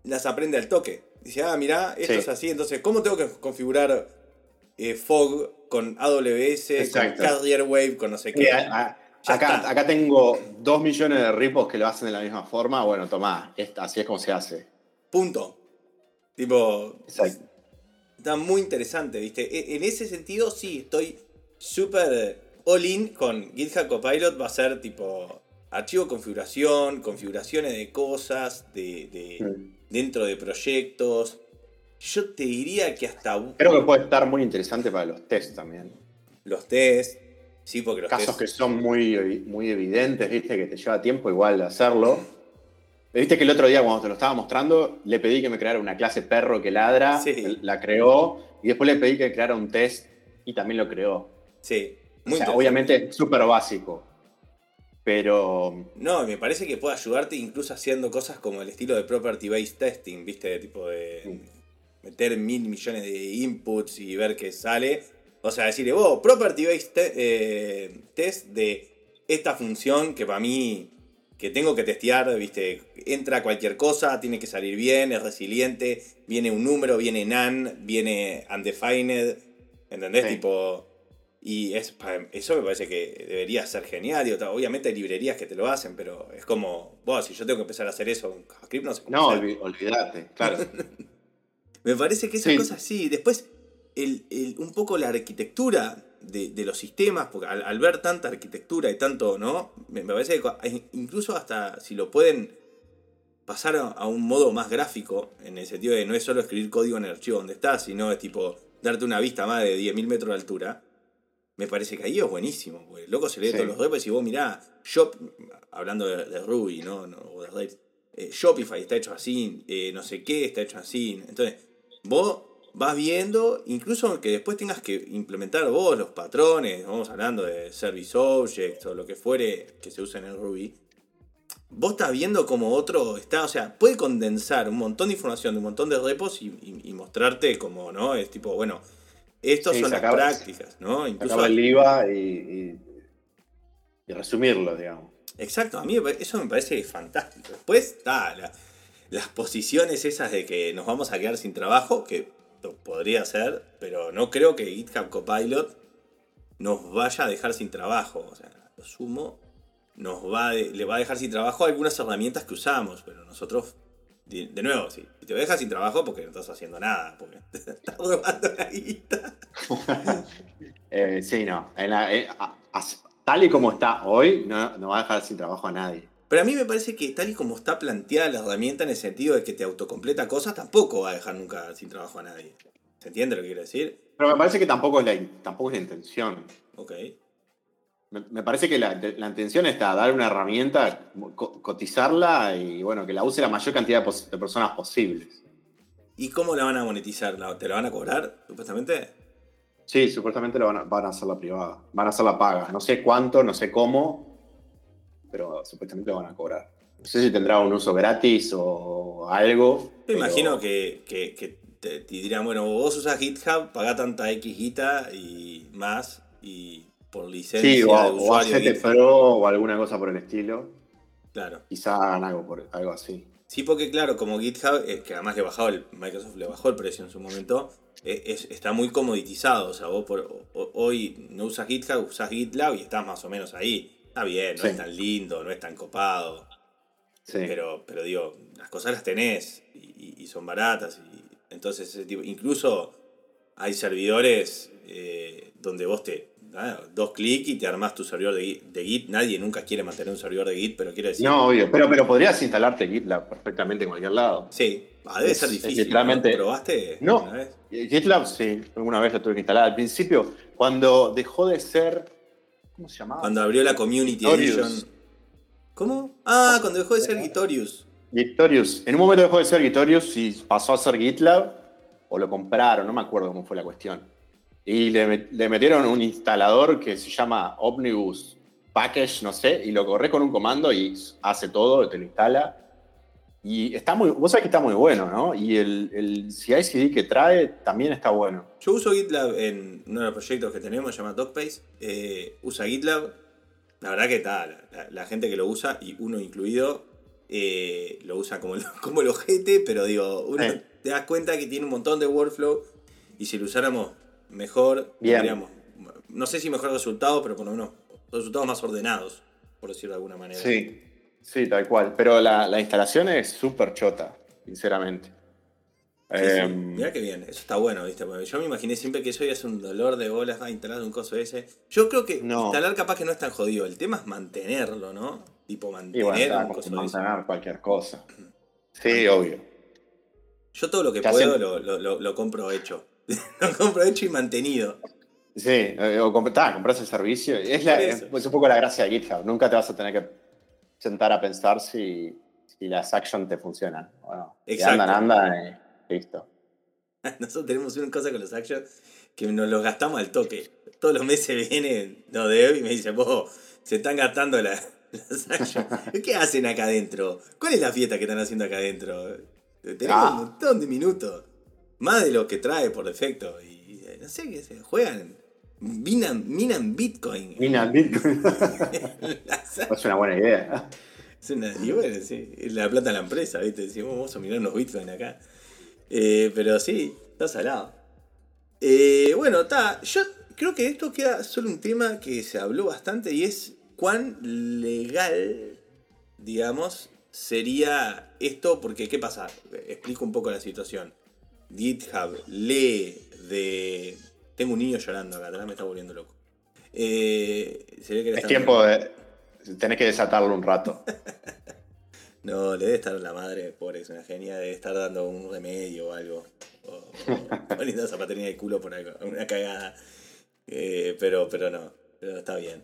las aprende al toque. Dice, ah, mira, esto es así, entonces, ¿cómo tengo que configurar eh, Fog con AWS, con Carrier Wave, con no sé qué? Acá, tengo dos millones de ripos que lo hacen de la misma forma. Bueno, tomá, así es como se hace. Punto. Tipo. Está muy interesante, ¿viste? E, en ese sentido, sí, estoy súper all in con GitHub Copilot. Va a ser tipo archivo configuración, configuraciones de cosas, de, mm. dentro de proyectos. Yo te diría que hasta. Creo que puede estar muy interesante para los tests también. Los tests. Sí, porque Casos que son muy, muy evidentes, ¿viste? Que te lleva tiempo igual hacerlo. Viste que el otro día cuando te lo estaba mostrando, le pedí que me creara una clase perro que ladra, la creó, y después le pedí que creara un test y también lo creó. Sí, muy Obviamente súper básico, pero... No, me parece que puede ayudarte incluso haciendo cosas como el estilo de property based testing, ¿viste? Tipo de meter mil millones de inputs y ver qué sale. O sea, decirle, vos, property based eh, test de esta función que para mí, que tengo que testear, viste, entra cualquier cosa, tiene que salir bien, es resiliente, viene un número, viene NaN, viene undefined, ¿entendés? Tipo, y es, eso me parece que debería ser genial. obviamente hay librerías que te lo hacen, pero es como, vos, si yo tengo que empezar a hacer eso JavaScript, no sé cómo No, olvídate, claro. <laughs> me parece que esas cosas sí. Después, un poco la arquitectura de, los sistemas, porque al, ver tanta arquitectura y tanto, ¿no? Me, parece que incluso hasta si lo pueden pasar a, un modo más gráfico, en el sentido de no es solo escribir código en el archivo donde estás, sino es tipo darte una vista más de 10.000 metros de altura, me parece que ahí es buenísimo, porque loco se lee todos los repos y vos mirá, Shop, hablando de, Ruby, ¿no? o de Rails, eh, Shopify está hecho así, eh, no sé qué está hecho así, entonces vos vas viendo, incluso que después tengas que implementar vos los patrones, vamos hablando de Service Objects o lo que fuere que se usa en el Ruby, vos estás viendo como otro está, o sea, puede condensar un montón de información de un montón de repos y, mostrarte como, ¿no? Es tipo, bueno, estas son las prácticas, ¿no? Incluso el IVA y, y, resumirlo, digamos. Exacto, a mí eso me parece fantástico. Después está las posiciones esas de que nos vamos a quedar sin trabajo, que podría ser, pero no creo que GitHub Copilot nos vaya a dejar sin trabajo. O sea, lo sumo, nos va le va a dejar sin trabajo algunas herramientas que usamos, pero nosotros, de, nuevo, sí, te dejar sin trabajo porque no estás haciendo nada, porque <laughs> te estás robando la guita. <laughs> Eh, sí, no. Eh, tal y como está hoy, no, no va a dejar sin trabajo a nadie. Pero a mí me parece que tal y como está planteada la herramienta en el sentido de que te autocompleta cosas, tampoco va a dejar nunca sin trabajo a nadie. ¿Se entiende lo que quiero decir? Pero me parece que tampoco es la, tampoco es la intención. Ok. Me, parece que la, intención está dar una herramienta, cotizarla y bueno, que la use la mayor cantidad de, personas posibles. ¿Y cómo la van a monetizar? ¿Te la van a cobrar, supuestamente? Sí, supuestamente la van a, van a hacer la privada. Van a hacer la paga. No sé cuánto, no sé cómo, pero supuestamente lo van a cobrar. No sé si tendrá un uso gratis o algo. Me imagino que, te, dirán, bueno, vos usas GitHub, paga tanta X guita y más, y por licencia sí, o, de usuario. O Pro o alguna cosa por el estilo. Claro. Quizá hagan algo, por, algo así. Sí, porque claro, como GitHub, eh, que además le el, Microsoft le bajó el precio en su momento, eh, está muy comoditizado. O sea, vos por, hoy no usas GitHub, usas GitLab y estás más o menos ahí. Está bien, no es tan lindo, no es tan copado. Pero, pero digo, las cosas las tenés y, son baratas. Y, entonces, incluso hay servidores eh, donde vos te. Dos clics y te armás tu servidor de, Git. Nadie nunca quiere mantener un servidor de Git, pero quiero decir. No, obvio, pero, pero podrías instalarte GitLab perfectamente en cualquier lado. Sí, ah, debe ser difícil. ¿no? ¿Probaste? No, GitLab sí, alguna vez lo tuve que instalar. Al principio, cuando dejó de ser ¿Cómo se llamaba? Cuando abrió la Community Edition. ¿Cómo? Ah, cuando dejó de ser Gitorius. Gitorius. En un momento dejó de ser Gitorius y pasó a ser GitLab. O lo compraron, no me acuerdo cómo fue la cuestión. Y le, le metieron un instalador que se llama Omnibus Package, no sé, y lo corres con un comando y hace todo, te lo instala. Y está muy, vos sabés que está muy bueno, ¿no? Y el, el CI/CD que trae también está bueno. Yo uso GitLab en uno de los proyectos que tenemos, se llama DocPace. Eh, usa GitLab. La verdad que está, la, gente que lo usa, y uno incluido, eh, lo usa como, <laughs> como el ojete, pero digo, uno te das cuenta que tiene un montón de workflow y si lo usáramos mejor, tendríamos, no sé si mejor resultado, pero por lo menos resultados más ordenados, por decirlo de alguna manera. Sí. Sí, tal cual. Pero la, instalación es súper chota, sinceramente. Em, Mira qué bien, eso está bueno, ¿viste? yo me imaginé siempre que eso iba a ser un dolor de bolas a instalar un coso ese. Yo creo que instalar capaz que no es tan jodido. El tema es mantenerlo, ¿no? Tipo mantener un coso mantener cualquier cosa. Sí, obvio. Yo todo lo que puedo lo, compro hecho. <laughs> lo compro hecho y mantenido. Sí, eh, o compras el servicio. Es, es un poco la gracia de GitHub. Nunca te vas a tener que sentar a pensar si, las actions te funcionan. Bueno, si andan, andan y listo. <laughs> Nosotros tenemos una cosa con los actions que nos los gastamos al toque. Todos los meses viene no Dev y me dice, vos, se están gastando <laughs> las actions. ¿Qué hacen acá adentro? ¿Cuál es la fiesta que están haciendo acá adentro? Tenemos ah. un montón de minutos. Más de lo que trae por defecto. Y no sé, qué se juegan Minan, minan Bitcoin. Minan <laughs> Bitcoin. es una buena idea. Es una, y bueno, sí, la plata de la empresa, ¿viste? Decimos, vamos a mirar unos Bitcoin acá. Eh, pero sí, está salado. Eh, bueno, está. Yo creo que esto queda solo un tema que se habló bastante y es cuán legal, digamos, sería esto. Porque, ¿qué pasa? Explico un poco la situación. GitHub lee de tengo un niño llorando acá atrás, me está volviendo loco. Eh, es tiempo de. Tenés que desatarlo un rato. <laughs> no, le debe estar la madre, pobre, es una genia, debe estar dando un remedio o algo. O, <laughs> poniendo zapatería de culo por algo, una cagada. Eh, pero, pero no, pero está bien.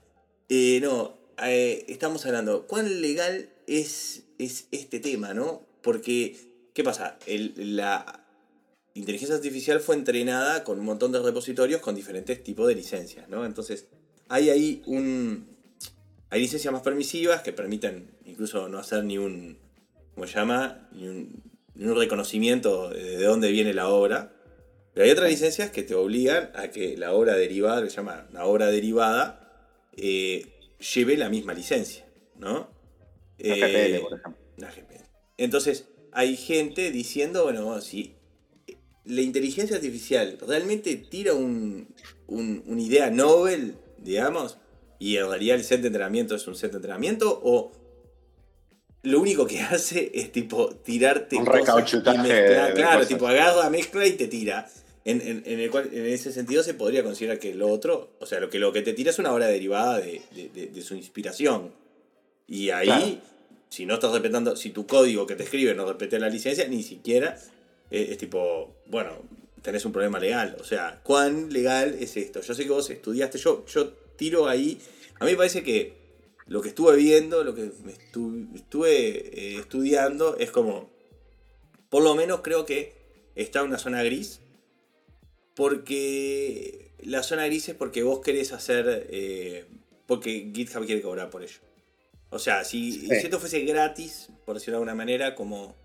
Eh, no, estamos hablando, ¿cuán legal es, es este tema, no? Porque, ¿qué pasa? El, la, inteligencia artificial fue entrenada con un montón de repositorios con diferentes tipos de licencias, ¿no? Entonces, hay ahí un... Hay licencias más permisivas que permiten incluso no hacer ni un... ¿Cómo se llama? Ni un, ni un reconocimiento de dónde viene la obra. Pero hay otras licencias que te obligan a que la obra derivada, que se llama la obra derivada, eh, lleve la misma licencia, ¿no? La GPL, por ejemplo. La GPL. Entonces, hay gente diciendo, bueno, si la inteligencia artificial realmente tira un, una idea novel, digamos, y en realidad el set de entrenamiento es un set de entrenamiento, o lo único que <laughs> hace es tipo tirarte Un cosas y mezclar. Claro, cosas. tipo agarra, mezcla y te tira. En, en- en el cual, en ese sentido se podría considerar que lo otro, o sea, lo que, lo que te tira es una obra derivada de, de- de- de su inspiración. Y ahí, Claro. si no estás respetando, si tu código que te escribe no respeta la licencia, ni siquiera eh, es tipo, bueno, tenés un problema legal. O sea, ¿cuán legal es esto? Yo sé que vos estudiaste, yo, yo tiro ahí. A mí me parece que lo que estuve viendo, lo que estuve eh, estudiando, es como, por lo menos creo que está en una zona gris. Porque la zona gris es porque vos querés hacer. eh, porque GitHub quiere cobrar por ello. O sea, si, Sí. si esto fuese gratis, por decirlo de alguna manera, como.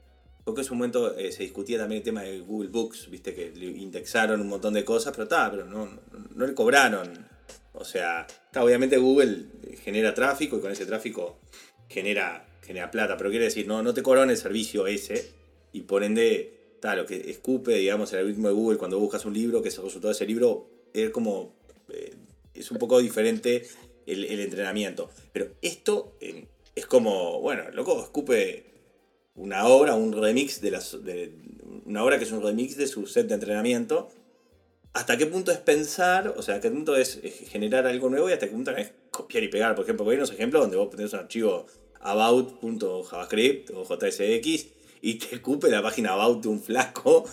Porque en su momento eh, se discutía también el tema de Google Books, viste que indexaron un montón de cosas, pero está, pero no, no, le cobraron. O sea, obviamente Google genera tráfico y con ese tráfico genera, genera plata, pero quiere decir, no, no te cobraron el servicio ese y por ende, lo que escupe, digamos, el algoritmo de Google cuando buscas un libro, que es el resultado de ese libro, es como, eh, es un poco diferente el, entrenamiento. Pero esto es como, bueno, loco, escupe una obra, un remix de las. De, una obra que es un remix de su set de entrenamiento. ¿Hasta qué punto es pensar? O sea, ¿hasta qué punto es generar algo nuevo y hasta qué punto es copiar y pegar? Por ejemplo, hay unos ejemplos donde vos tenés un archivo about.javascript o JSX y te escupe la página about de un flaco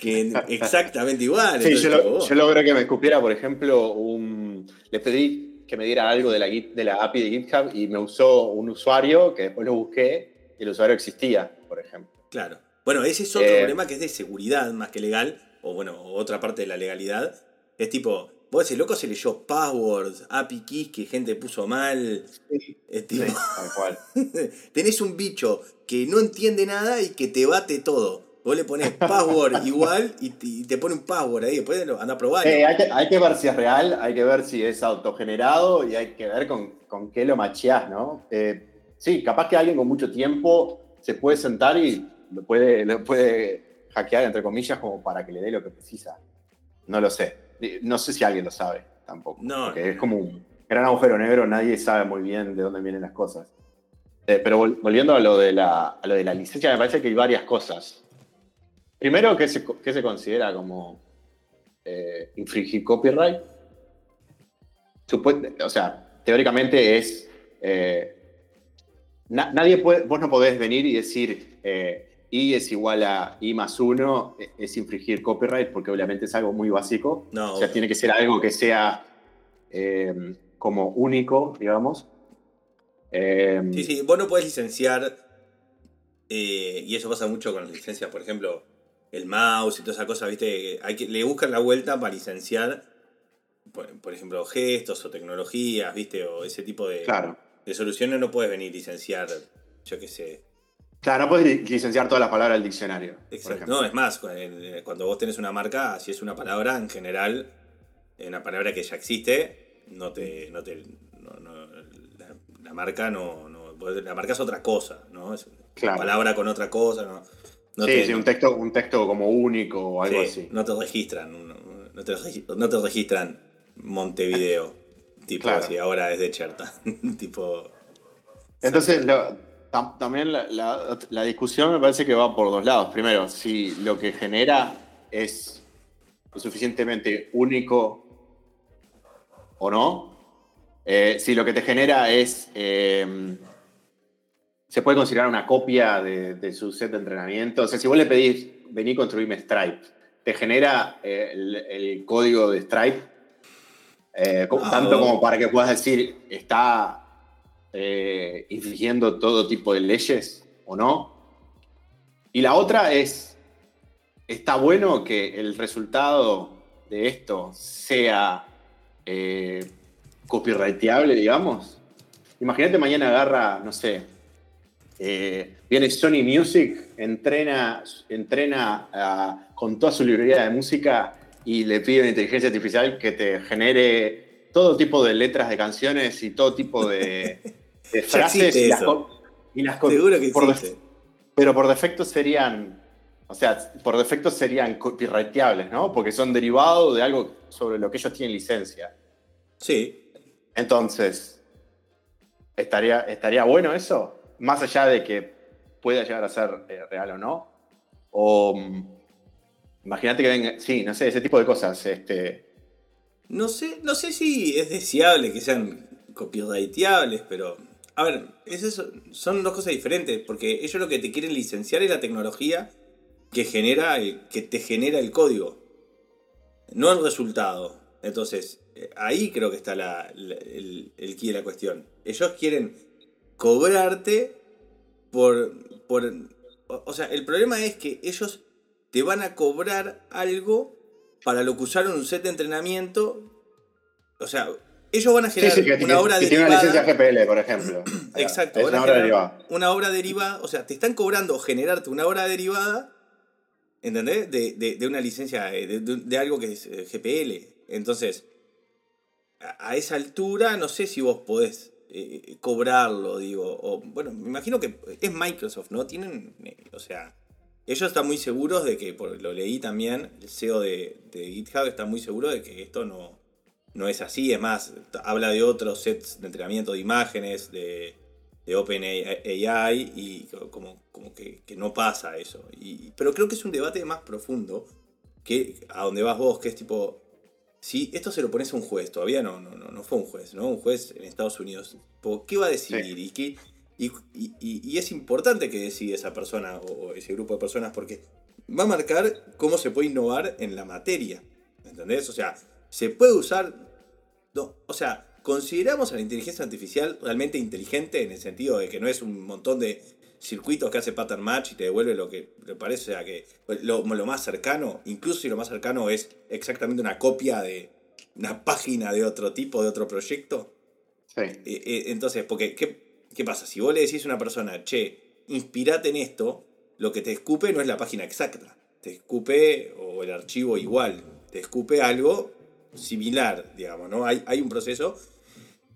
que <laughs> exactamente igual. Sí, yo, lo- logré que me escupiera, por ejemplo, un. Le pedí que me diera algo de la, de la API de GitHub y me usó un usuario que después lo busqué el usuario existía, por ejemplo. Claro. Bueno, ese es otro Eh, problema que es de seguridad más que legal, o bueno, otra parte de la legalidad. Es tipo, vos ese loco se leyó passwords, API keys que gente puso mal. Es tipo, Sí, tal cual. <laughs> tenés un bicho que no entiende nada y que te bate todo. Vos le pones password <laughs> igual y te, y te pone un password ahí, después anda a probar. Eh, hay, que, hay que ver si es real, hay que ver si es autogenerado y hay que ver con, con qué lo macheás, ¿no? Eh, sí, capaz que alguien con mucho tiempo se puede sentar y lo puede, lo puede hackear, entre comillas, como para que le dé lo que precisa. No lo sé. Eh, No sé si alguien lo sabe tampoco. No. Porque es como un gran agujero negro, nadie sabe muy bien de dónde vienen las cosas. Eh, pero vol- volviendo a lo, de la, a lo de la licencia, me parece que hay varias cosas. Primero, ¿qué se, qué se considera como eh, infringir copyright? Supu- o sea, teóricamente es. eh, na- nadie puede, vos no podés venir y decir eh, I es igual a I más 1, es infringir copyright, porque obviamente es algo muy básico. No, o sea, tiene que ser algo que sea eh, como único, digamos. Eh, Sí, sí, vos no podés licenciar, eh, y eso pasa mucho con las licencias, por ejemplo, el mouse y toda esa cosa, ¿viste? Hay que, le buscan la vuelta para licenciar, por, por ejemplo, gestos o tecnologías, ¿viste? O ese tipo de, Claro. De soluciones no puedes venir licenciar, yo qué sé. Claro, no puedes li- licenciar todas las palabras del diccionario. Exacto. No, es más, en- cuando vos tenés una marca, si es una palabra, en general, es una palabra que ya existe, no te. No te no- no- la, la marca no, no- La marca es otra cosa, ¿no? Es Claro. una palabra con otra cosa, ¿no? sí, te- sí, un texto, un texto como único o algo sí, así. No te registran, no, te, no te registran Montevideo. Tipo Claro. así, ahora es de Cherta. <laughs> tipo. Entonces, lo- tam- también la, la- la discusión me parece que va por dos lados. Primero, si lo que genera es lo suficientemente único o no. Eh, si lo que te genera es. eh, se puede considerar una copia de, de su set de entrenamiento. O sea, si vos le pedís, vení a construirme Stripe, te genera eh, el, el código de Stripe, eh, Ah, tanto como para que puedas decir, está eh, infringiendo todo tipo de leyes o no. Y la otra es está bueno que el resultado de esto sea eh, copyrighteable, digamos. Imagínate mañana agarra, no sé, eh, viene Sony Music, entrena, entrena ah, con toda su librería de música y le pide a inteligencia artificial que te genere todo tipo de letras de canciones y todo tipo de, <laughs> frases. y las, y las Seguro que por Pero por defecto serían, o sea, por defecto serían copyrighteables, ¿no? Porque son derivados de algo sobre lo que ellos tienen licencia. Sí. Entonces, ¿estaría, estaría bueno eso? Más allá de que pueda llegar a ser eh, real o no. O mm, imagínate que venga, sí, no sé, ese tipo de cosas. Este... No sé, no sé si es deseable que sean copyrighteables, pero. A ver, son dos cosas diferentes, porque ellos lo que te quieren licenciar es la tecnología que genera que te genera el código. No el resultado. Entonces, eh, ahí creo que está el, el key de la cuestión. Ellos quieren cobrarte por, por... O sea, el problema es que ellos te van a cobrar algo para lo que usaron un set de entrenamiento. O sea, ellos van a generar <clears throat> una obra derivada. Tiene una licencia GPL, por ejemplo. Exacto. Es una obra derivada. Una obra derivada. O sea, te están cobrando generarte una obra derivada. ¿Entendés? De, de, una licencia, de, de, algo que es eh, GPL. Entonces, a esa altura, no sé si vos podés eh, cobrarlo, digo. O, bueno, me imagino que es Microsoft, ¿no? Tienen, eh, o sea, ellos están muy seguros de que, por, lo leí también, el CEO de, GitHub está muy seguro de que esto no, no es así. Es más, habla de otros sets de entrenamiento de imágenes, de, de OpenAI, y como, como que, no pasa eso. Y, pero creo que es un debate más profundo que a donde vas vos, que es tipo, si esto se lo pones a un juez, todavía no, no, no, fue un juez, ¿no? Un juez en Estados Unidos. ¿Qué va a decidir? ¿Y, qué, y, es importante que decida esa persona o ese grupo de personas porque va a marcar cómo se puede innovar en la materia. ¿Entendés? O sea, se puede usar. No, o sea, consideramos a la inteligencia artificial realmente inteligente en el sentido de que no es un montón de circuitos que hace pattern match y te devuelve lo que le parece, a que lo, más cercano, incluso si lo más cercano es exactamente una copia de una página de otro tipo, de otro proyecto. Sí. Eh, eh, entonces, porque, ¿qué, ¿qué pasa? Si vos le decís a una persona, che, inspirate en esto, lo que te escupe no es la página exacta, te escupe, o el archivo igual, te escupe algo similar, digamos, ¿no? Hay, hay un proceso,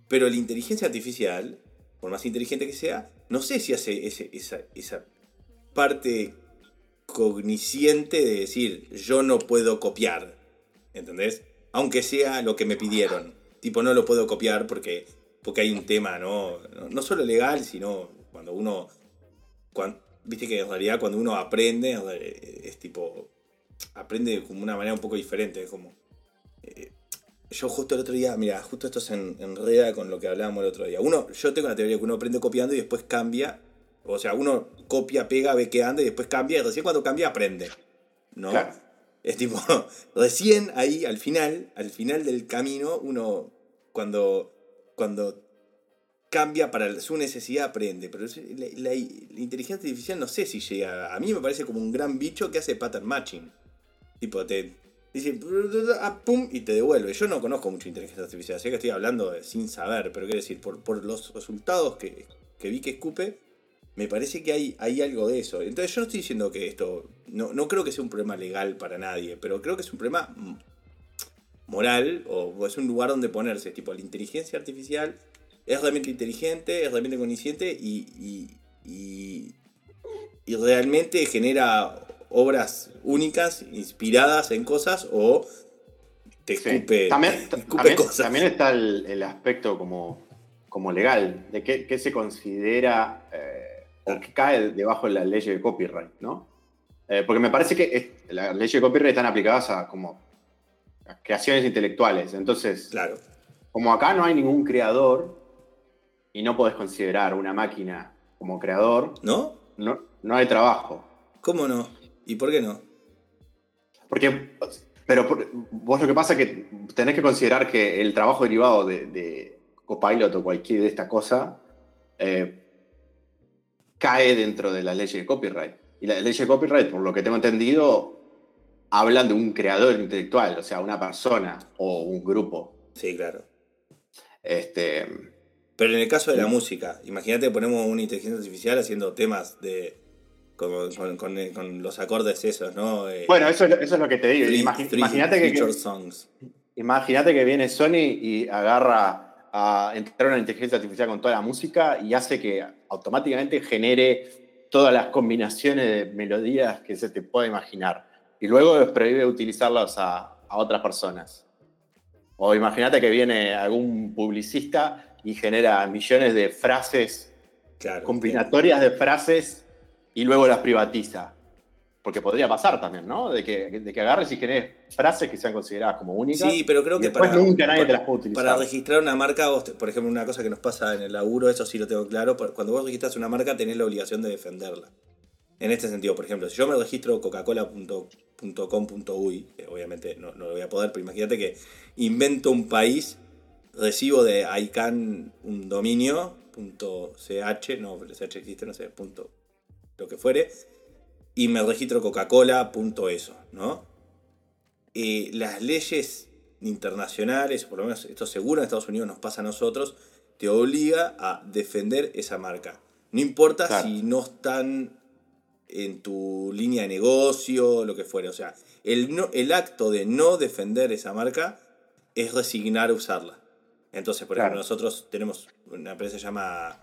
pero la inteligencia artificial, por más inteligente que sea, no sé si hace esa, parte cogniciente de decir, yo no puedo copiar, ¿entendés? Aunque sea lo que me pidieron. Tipo, no lo puedo copiar porque, porque hay un tema, ¿no? No, solo legal, sino cuando uno... Viste que en realidad cuando uno aprende, es tipo... Aprende de una manera un poco diferente, es como... Eh, yo justo el otro día, mira, justo esto se enreda con lo que hablábamos el otro día. Uno, yo tengo la teoría que uno aprende copiando y después cambia. O sea, uno copia, pega, ve que anda y después cambia. Y recién cuando cambia aprende. ¿No? Es tipo, <laughs> recién ahí, al final, al final del camino, uno cuando, cuando cambia para su necesidad aprende. Pero la, inteligencia artificial no sé si llega. A mí me parece como un gran bicho que hace pattern matching. Tipo, te, Dice, ah, pum, y te devuelve. Yo no conozco mucho inteligencia artificial, sé que estoy hablando sin saber, pero quiero decir, por, por los resultados que, vi que escupe, me parece que hay, hay algo de eso. Entonces yo no estoy diciendo que esto, no, no creo que sea un problema legal para nadie, pero creo que es un problema moral, o es un lugar donde ponerse, tipo, la inteligencia artificial es realmente inteligente, es realmente consciente y, y, y realmente genera obras únicas, inspiradas en cosas, o te escupe, también, también, está el, aspecto como, como legal, de qué, se considera eh, o que cae debajo de la ley de copyright, ¿no? Eh, porque me parece que las leyes de copyright están aplicadas a como creaciones intelectuales. Entonces, claro. como acá no hay ningún creador y no podés considerar una máquina como creador, ¿no? No, no hay trabajo. ¿Cómo no? ¿Y por qué no? Porque, pero vos lo que pasa es que tenés que considerar que el trabajo derivado de, Copilot o cualquier de esta cosa eh, cae dentro de la ley de copyright. Y la ley de copyright, por lo que tengo entendido, hablan de un creador intelectual, o sea, una persona o un grupo. Sí, claro. Este, Pero en el caso de la música, imagínate que ponemos una inteligencia artificial haciendo temas de con, con- con- con los acordes esos, ¿no? Eh, bueno, eso, es lo- eso es lo que te digo. imagínate que. Imagínate que viene Sony y agarra a entrar una inteligencia artificial con toda la música y hace que automáticamente genere todas las combinaciones de melodías que se te pueda imaginar. Y luego les prohíbe utilizarlas a, a otras personas. O imagínate que viene algún publicista y genera millones de frases, Claro. combinatorias de frases y luego las privatiza. Porque podría pasar también, ¿no? De que, de que agarres y generes frases que sean consideradas como únicas. Sí, pero creo que para, nunca nadie para- te las puede utilizar. para registrar una marca, vos te- por ejemplo, una cosa que nos pasa en el laburo, eso sí lo tengo claro, cuando vos registras una marca tenés la obligación de defenderla. En este sentido, por ejemplo, si yo me registro coca-cola.com.uy, obviamente no, no lo voy a poder, pero imagínate que invento un país, recibo de ICANN un dominio, punto .ch, no, .ch existe, no sé, punto lo que fuere, y me registro coca-cola.eso, ¿no? Eh, las leyes internacionales, por lo menos esto seguro en Estados Unidos nos pasa a nosotros, te obliga a defender esa marca. No importa Claro. si no están en tu línea de negocio, lo que fuere. O sea, el, no- el acto de no defender esa marca es resignar a usarla. Entonces, por Claro. ejemplo, nosotros tenemos una empresa que se llama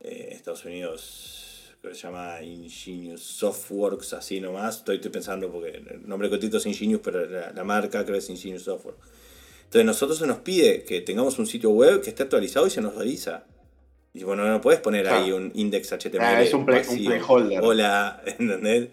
eh, Estados Unidos, que se llama Ingenious Softworks, así nomás. Estoy, estoy pensando porque el nombre cortito es Ingenious, pero la, la marca creo que es Ingenious Software. Entonces, nosotros se nos pide que tengamos un sitio web que esté actualizado y se nos revisa. Y bueno, no puedes poner Claro. ahí un index HTML. Ah, es un play- un vacío. playholder. Hola, <laughs> ¿entendés?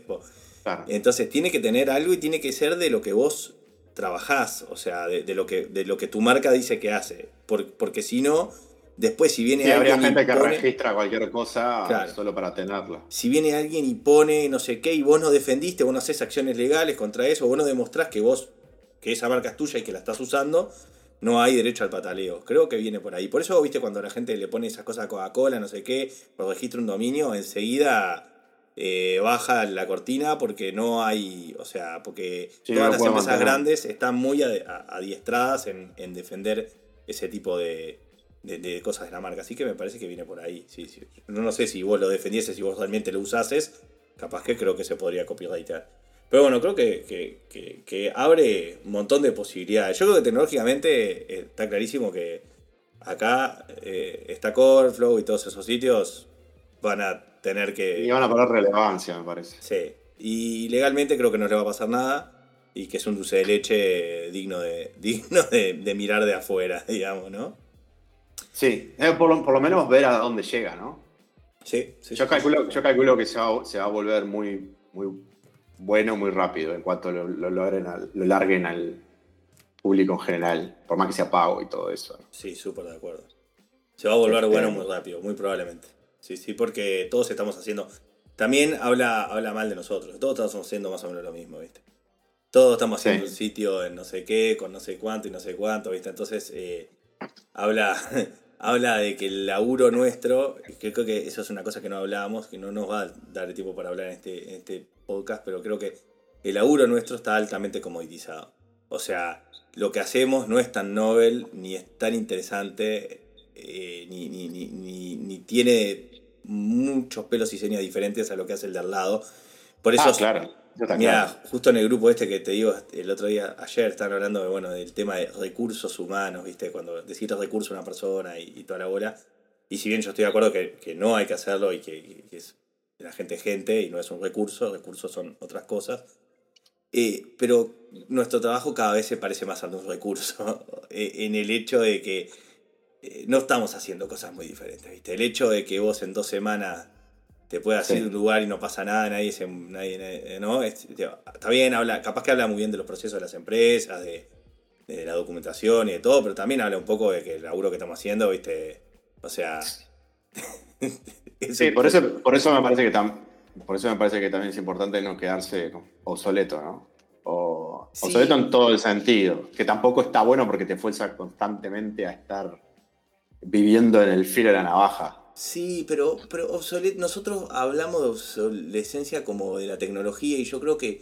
Claro. entonces tiene que tener algo y tiene que ser de lo que vos trabajás, o sea, de, de lo, que, de lo que tu marca dice que hace. Por- porque si no, después si viene Sí, habría alguien gente y que registra cualquier cosa Claro. solo para tenerla. si viene alguien y pone no sé qué y vos no defendiste, vos no haces acciones legales contra eso, vos no demostrás que vos, que esa marca es tuya y que la estás usando, no hay derecho al pataleo. Creo que viene por ahí. Por eso, viste, cuando la gente le pone esas cosas a Coca-Cola, no sé qué, o registra un dominio, enseguida eh, baja la cortina porque no hay, o sea, porque Sí, todas las empresas mantener. grandes están muy adiestradas en, en defender ese tipo de, de- de cosas de la marca. Así que me parece que viene por ahí. Sí, sí. No, no sé si vos lo defendieses, si vos realmente lo usases, capaz que creo que se podría copyrightar. Pero bueno, creo que, que- que- que abre un montón de posibilidades. Yo creo que tecnológicamente eh, está clarísimo que acá eh, está Coreflow y todos esos sitios van a tener que... Y van a poner relevancia, me parece. Sí. Y legalmente creo que no le va a pasar nada y que es un dulce de leche digno de, <laughs> digno de, de mirar de afuera, <laughs> digamos, ¿no? Sí, eh, por, lo, por lo menos ver a dónde llega, ¿no? Sí, sí. Yo calculo, yo calculo que se va, se va a volver muy, muy bueno muy rápido en cuanto lo, lo logren al- lo larguen al público en general, por más que sea pago y todo eso. Sí, súper de acuerdo. Se va a volver Este- bueno muy rápido, muy probablemente. Sí, sí, porque todos estamos haciendo. También habla, habla mal de nosotros. Todos estamos haciendo más o menos lo mismo, ¿viste? Todos estamos haciendo Sí. un sitio en no sé qué, con no sé cuánto y no sé cuánto, ¿viste? Entonces, eh, habla, <laughs> habla de que el laburo nuestro, que creo que eso es una cosa que no hablábamos, que no nos va a dar tiempo para hablar en este, en este podcast, pero creo que el laburo nuestro está altamente comoditizado. O sea, lo que hacemos no es tan novel, ni es tan interesante, eh, ni, ni, ni, ni, ni tiene muchos pelos y señas diferentes a lo que hace el de al lado. Por eso, Ah, claro. mira, claro. justo en el grupo este que te digo el otro día, ayer estaban hablando de, bueno, del tema de recursos humanos, ¿viste? Cuando decís recurso a una persona y, y toda la bola. Y si bien yo estoy de acuerdo que, que no hay que hacerlo y que, que es la gente es gente y no es un recurso, recursos son otras cosas. Eh, pero nuestro trabajo cada vez se parece más a un recurso eh, en el hecho de que eh, no estamos haciendo cosas muy diferentes, ¿viste? El hecho de que vos en dos semanas te puedas Sí. ir de un lugar y no pasa nada, nadie se, nadie, nadie- ¿no? Es- está bien, habla, capaz que habla muy bien de los procesos de las empresas, de, de la documentación y de todo, pero también habla un poco de que el laburo que estamos haciendo, ¿viste? O sea... <laughs> Sí, por eso, por eso me parece que tam- por eso me parece que también es importante no quedarse obsoleto, ¿no? O, Sí. Obsoleto en todo el sentido, que tampoco está bueno porque te fuerza constantemente a estar viviendo en el filo de la navaja. Sí, pero, pero obsolet- nosotros hablamos de obsolescencia como de la tecnología y yo creo que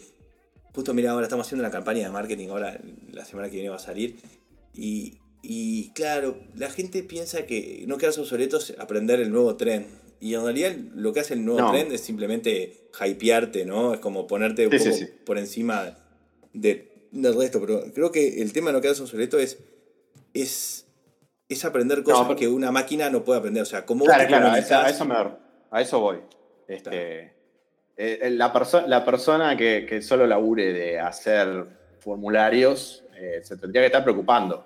justo mira, ahora estamos haciendo una campaña de marketing, ahora la semana que viene va a salir. Y, y claro, la gente piensa que no quedas obsoleto es aprender el nuevo tren. Y en realidad lo que hace el nuevo No. trend es simplemente hypearte, ¿no? Es como ponerte un Sí, sí, poco sí. por encima de- del resto. Pero creo que el tema de no quedarse obsoleto es, es, es aprender cosas pero- que una máquina no puede aprender. O sea, vos Claro, claro, a eso, a eso me- a eso voy. Este, eh, la, perso- la persona que, que solo labure de hacer formularios eh, se tendría que estar preocupando.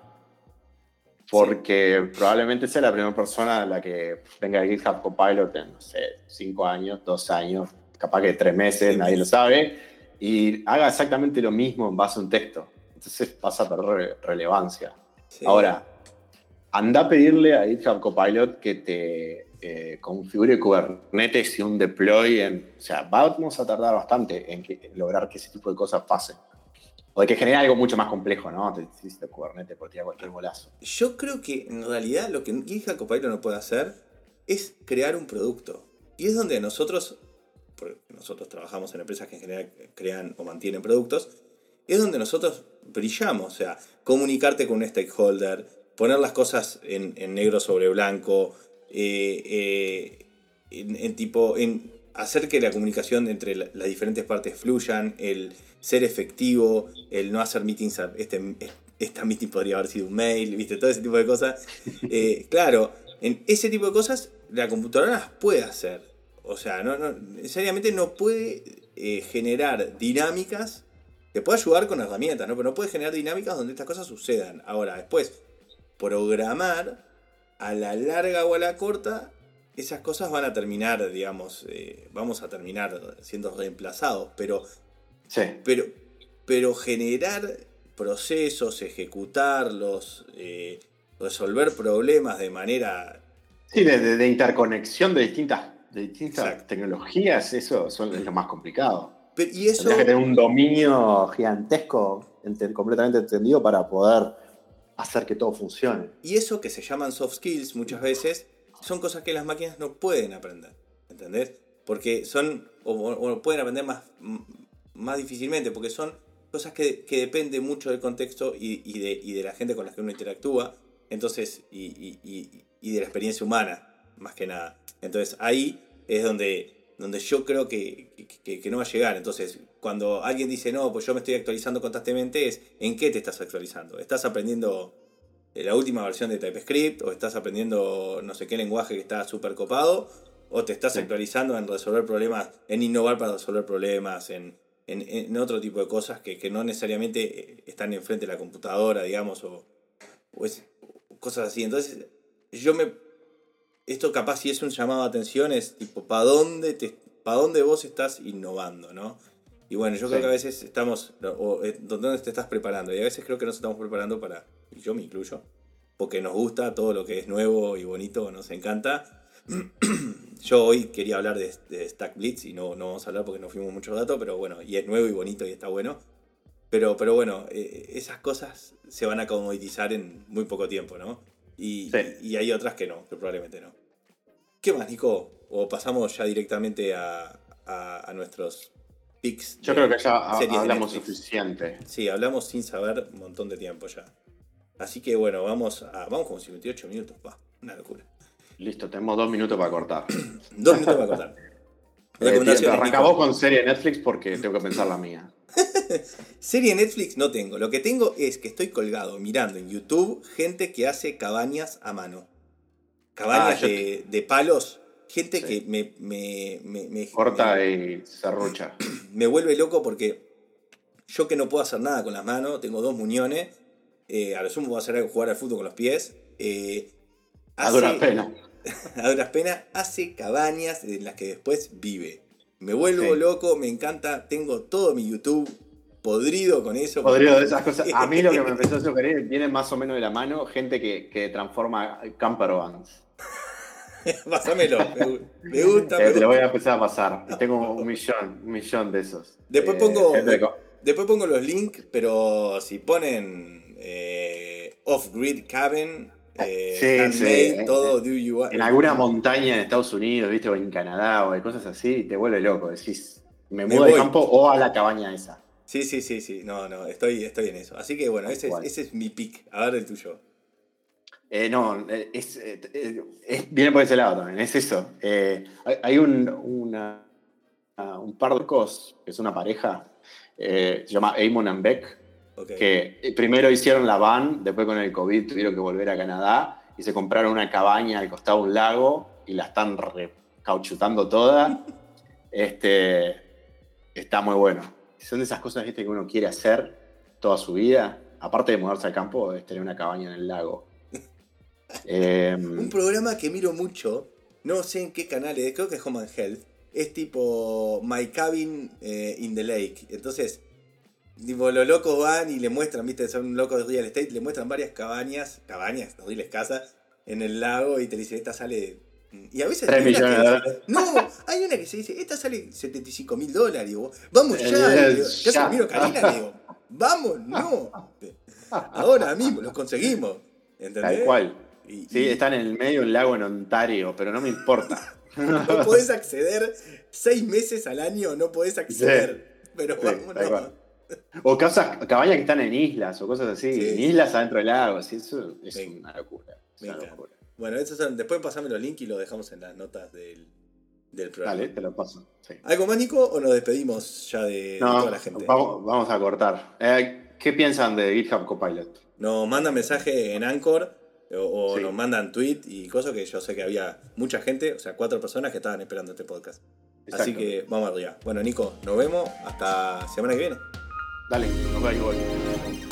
Porque probablemente sea la primera persona a la que venga GitHub Copilot en, no sé, cinco años, dos años, capaz que tres meses, Sí, nadie lo sabe, y haga exactamente lo mismo en base a un texto. Entonces pasa a perder re- relevancia. Sí. Ahora, anda a pedirle a GitHub Copilot que te eh, configure Kubernetes y un deploy. En, o sea, vamos a tardar bastante en, que- en lograr que ese tipo de cosas pasen. O de que genere algo mucho más complejo, ¿no? Te hiciste Kubernetes por tirar cualquier bolazo. Yo creo que en realidad lo que GitHub Copilot no puede hacer es crear un producto. Y es donde nosotros, porque nosotros trabajamos en empresas que en general crean o mantienen productos, es donde nosotros brillamos. O sea, comunicarte con un stakeholder, poner las cosas en, en negro sobre blanco, eh, eh, en, en tipo, en hacer que la comunicación entre la- las diferentes partes fluyan, el ser efectivo, el no hacer meetings, a- este, esta meeting podría haber sido un mail, viste, todo ese tipo de cosas. <laughs> Eh, claro, en ese tipo de cosas la computadora las puede hacer. O sea, no, no, necesariamente no puede eh, generar dinámicas, te puede ayudar con herramientas, ¿no? pero no puede generar dinámicas donde estas cosas sucedan. Ahora, después, programar a la larga o a la corta, esas cosas van a terminar, digamos, eh, vamos a terminar siendo reemplazados, pero Sí. pero, pero generar procesos, ejecutarlos, eh, resolver problemas de manera... Sí, de, de- de interconexión de distintas, de distintas Exacto. tecnologías, eso son- es lo más complicado. Pero- y eso... Tendrías que tener un dominio gigantesco, ente- completamente entendido, para poder hacer que todo funcione. Y eso que se llaman soft skills muchas veces son cosas que las máquinas no pueden aprender. ¿Entendés? Porque son. O, o pueden aprender más, más difícilmente, porque son cosas que, que dependen mucho del contexto y, y de, y de la gente con la que uno interactúa. Entonces, y, y- de la experiencia humana, más que nada. Entonces ahí es donde, donde yo creo que, que- que no va a llegar. Entonces, cuando alguien dice, no, pues yo me estoy actualizando constantemente, es ¿en qué te estás actualizando? ¿Estás aprendiendo la última versión de TypeScript? ¿O estás aprendiendo no sé qué lenguaje que está súper copado? ¿O te estás Sí. actualizando en resolver problemas, en innovar para resolver problemas, en, en- en otro tipo de cosas que, que no necesariamente eh, están enfrente de la computadora, digamos, o, o es- o cosas así? Entonces, yo me esto capaz si es un llamado de atención es tipo, ¿para dónde, te, pa dónde vos estás innovando? ¿no? Y bueno, yo creo Sí. que a veces estamos, o eh, ¿dónde te estás preparando? Y a veces creo que nos estamos preparando para, y yo me incluyo, porque nos gusta todo lo que es nuevo y bonito, nos encanta. <clears throat> yo hoy quería hablar de, de Stack Blitz y no, no vamos a hablar porque no fuimos muchos datos, pero bueno, y es nuevo y bonito y está bueno. Pero, pero bueno, eh, esas cosas se van a comoditizar en muy poco tiempo, ¿no? Y, Sí. y hay otras que no, que probablemente no. ¿Qué más, Nico? ¿O pasamos ya directamente a, a- a nuestros Yo creo que ya hablamos suficiente. Sí, hablamos sin saber un montón de tiempo ya. Así que bueno, vamos a, vamos con 58 minutos. Va, una locura. Listo, tenemos dos minutos para cortar. <clears throat> Dos minutos para cortar. <laughs> Eh, Recomendaciones, arranca Nico. vos con serie Netflix porque tengo que pensar la mía. <laughs> Serie Netflix no tengo. Lo que tengo es que estoy colgado mirando en YouTube gente que hace cabañas a mano. Cabañas Ah, de palos. Gente Sí. que me, me, me, me- Corta me- y serrucha. <clears throat> me vuelve loco porque yo que no puedo hacer nada con las manos, tengo dos muñones, eh, a lo sumo voy a hacer algo, jugar al fútbol con los pies. eh, A hace- duras penas. <laughs> a duras penas, hace cabañas en las que después vive. Me vuelvo Sí. loco, me encanta, tengo todo mi YouTube podrido con eso. Podrido de esas cosas. A mí lo que me <laughs> empezó a sugerir viene más o menos de la mano gente que, que transforma camper vans. <laughs> <laughs> Pásamelo, me, me gusta. me Eh, te lo gusta. voy a empezar a pasar. Tengo un millón, un millón de esos. Después Eh, pongo- Después pongo los links, pero si ponen eh, Off-Grid Cabin, eh, Sí, handmade, sí. todo do you en alguna montaña en Estados Unidos, ¿viste? O en Canadá, o de cosas así, te vuelve loco. Decís, me Me mudo de voy. campo o a la cabaña esa. Sí, sí, sí, sí. No, no, estoy, estoy en eso. Así que bueno, ese es, ese es mi pick. A ver el tuyo. Eh, no, eh, es, eh, viene por ese lado también, es eso. hay, un, una, un par de cosas, que es una pareja, se llama Eamon and Beck, que primero hicieron la van, después con el COVID tuvieron que volver a Canadá y se compraron una cabaña al costado de un lago y la están recauchutando toda. <laughs> Este, está muy bueno. Son de esas cosas que uno quiere hacer toda su vida. Aparte de mudarse al campo, es tener una cabaña en el lago. Em, un programa que miro mucho, no sé en qué canal es, creo que es Home and Health, es tipo My Cabin eh, in the Lake. Entonces, tipo, los locos van y le muestran, viste, son locos de real estate, le muestran varias cabañas, cabañas, horribles casas, en el lago y te dicen, esta sale... Y a veces... Hay no, hay una que se dice, esta sale 75 mil dólares. Digo, vamos ya. ya, se miro Karina, digo, vamos, no. <laughs> Ahora mismo, los conseguimos. ¿Entendés? Tal cual sí, están en el medio del lago en Ontario, pero no me importa. <laughs> no podés acceder seis meses al año, no podés acceder. Pero vamos, O casas, cabañas que están en islas o cosas así, en islas adentro del lago, eso es una locura. Bueno, son, después pasame los links y los dejamos en las notas del, del programa. Dale, te lo paso. ¿Algo más, Nico, o nos despedimos ya de, toda la gente? Vamos, vamos a cortar. Eh, ¿Qué piensan de GitHub Copilot? Nos manda mensaje en Anchor o, nos mandan tweet y cosas que yo sé que había mucha gente, o sea, cuatro personas que estaban esperando este podcast. Así que vamos arriba. Bueno, Nico, nos vemos hasta semana que viene. Dale, nos vemos.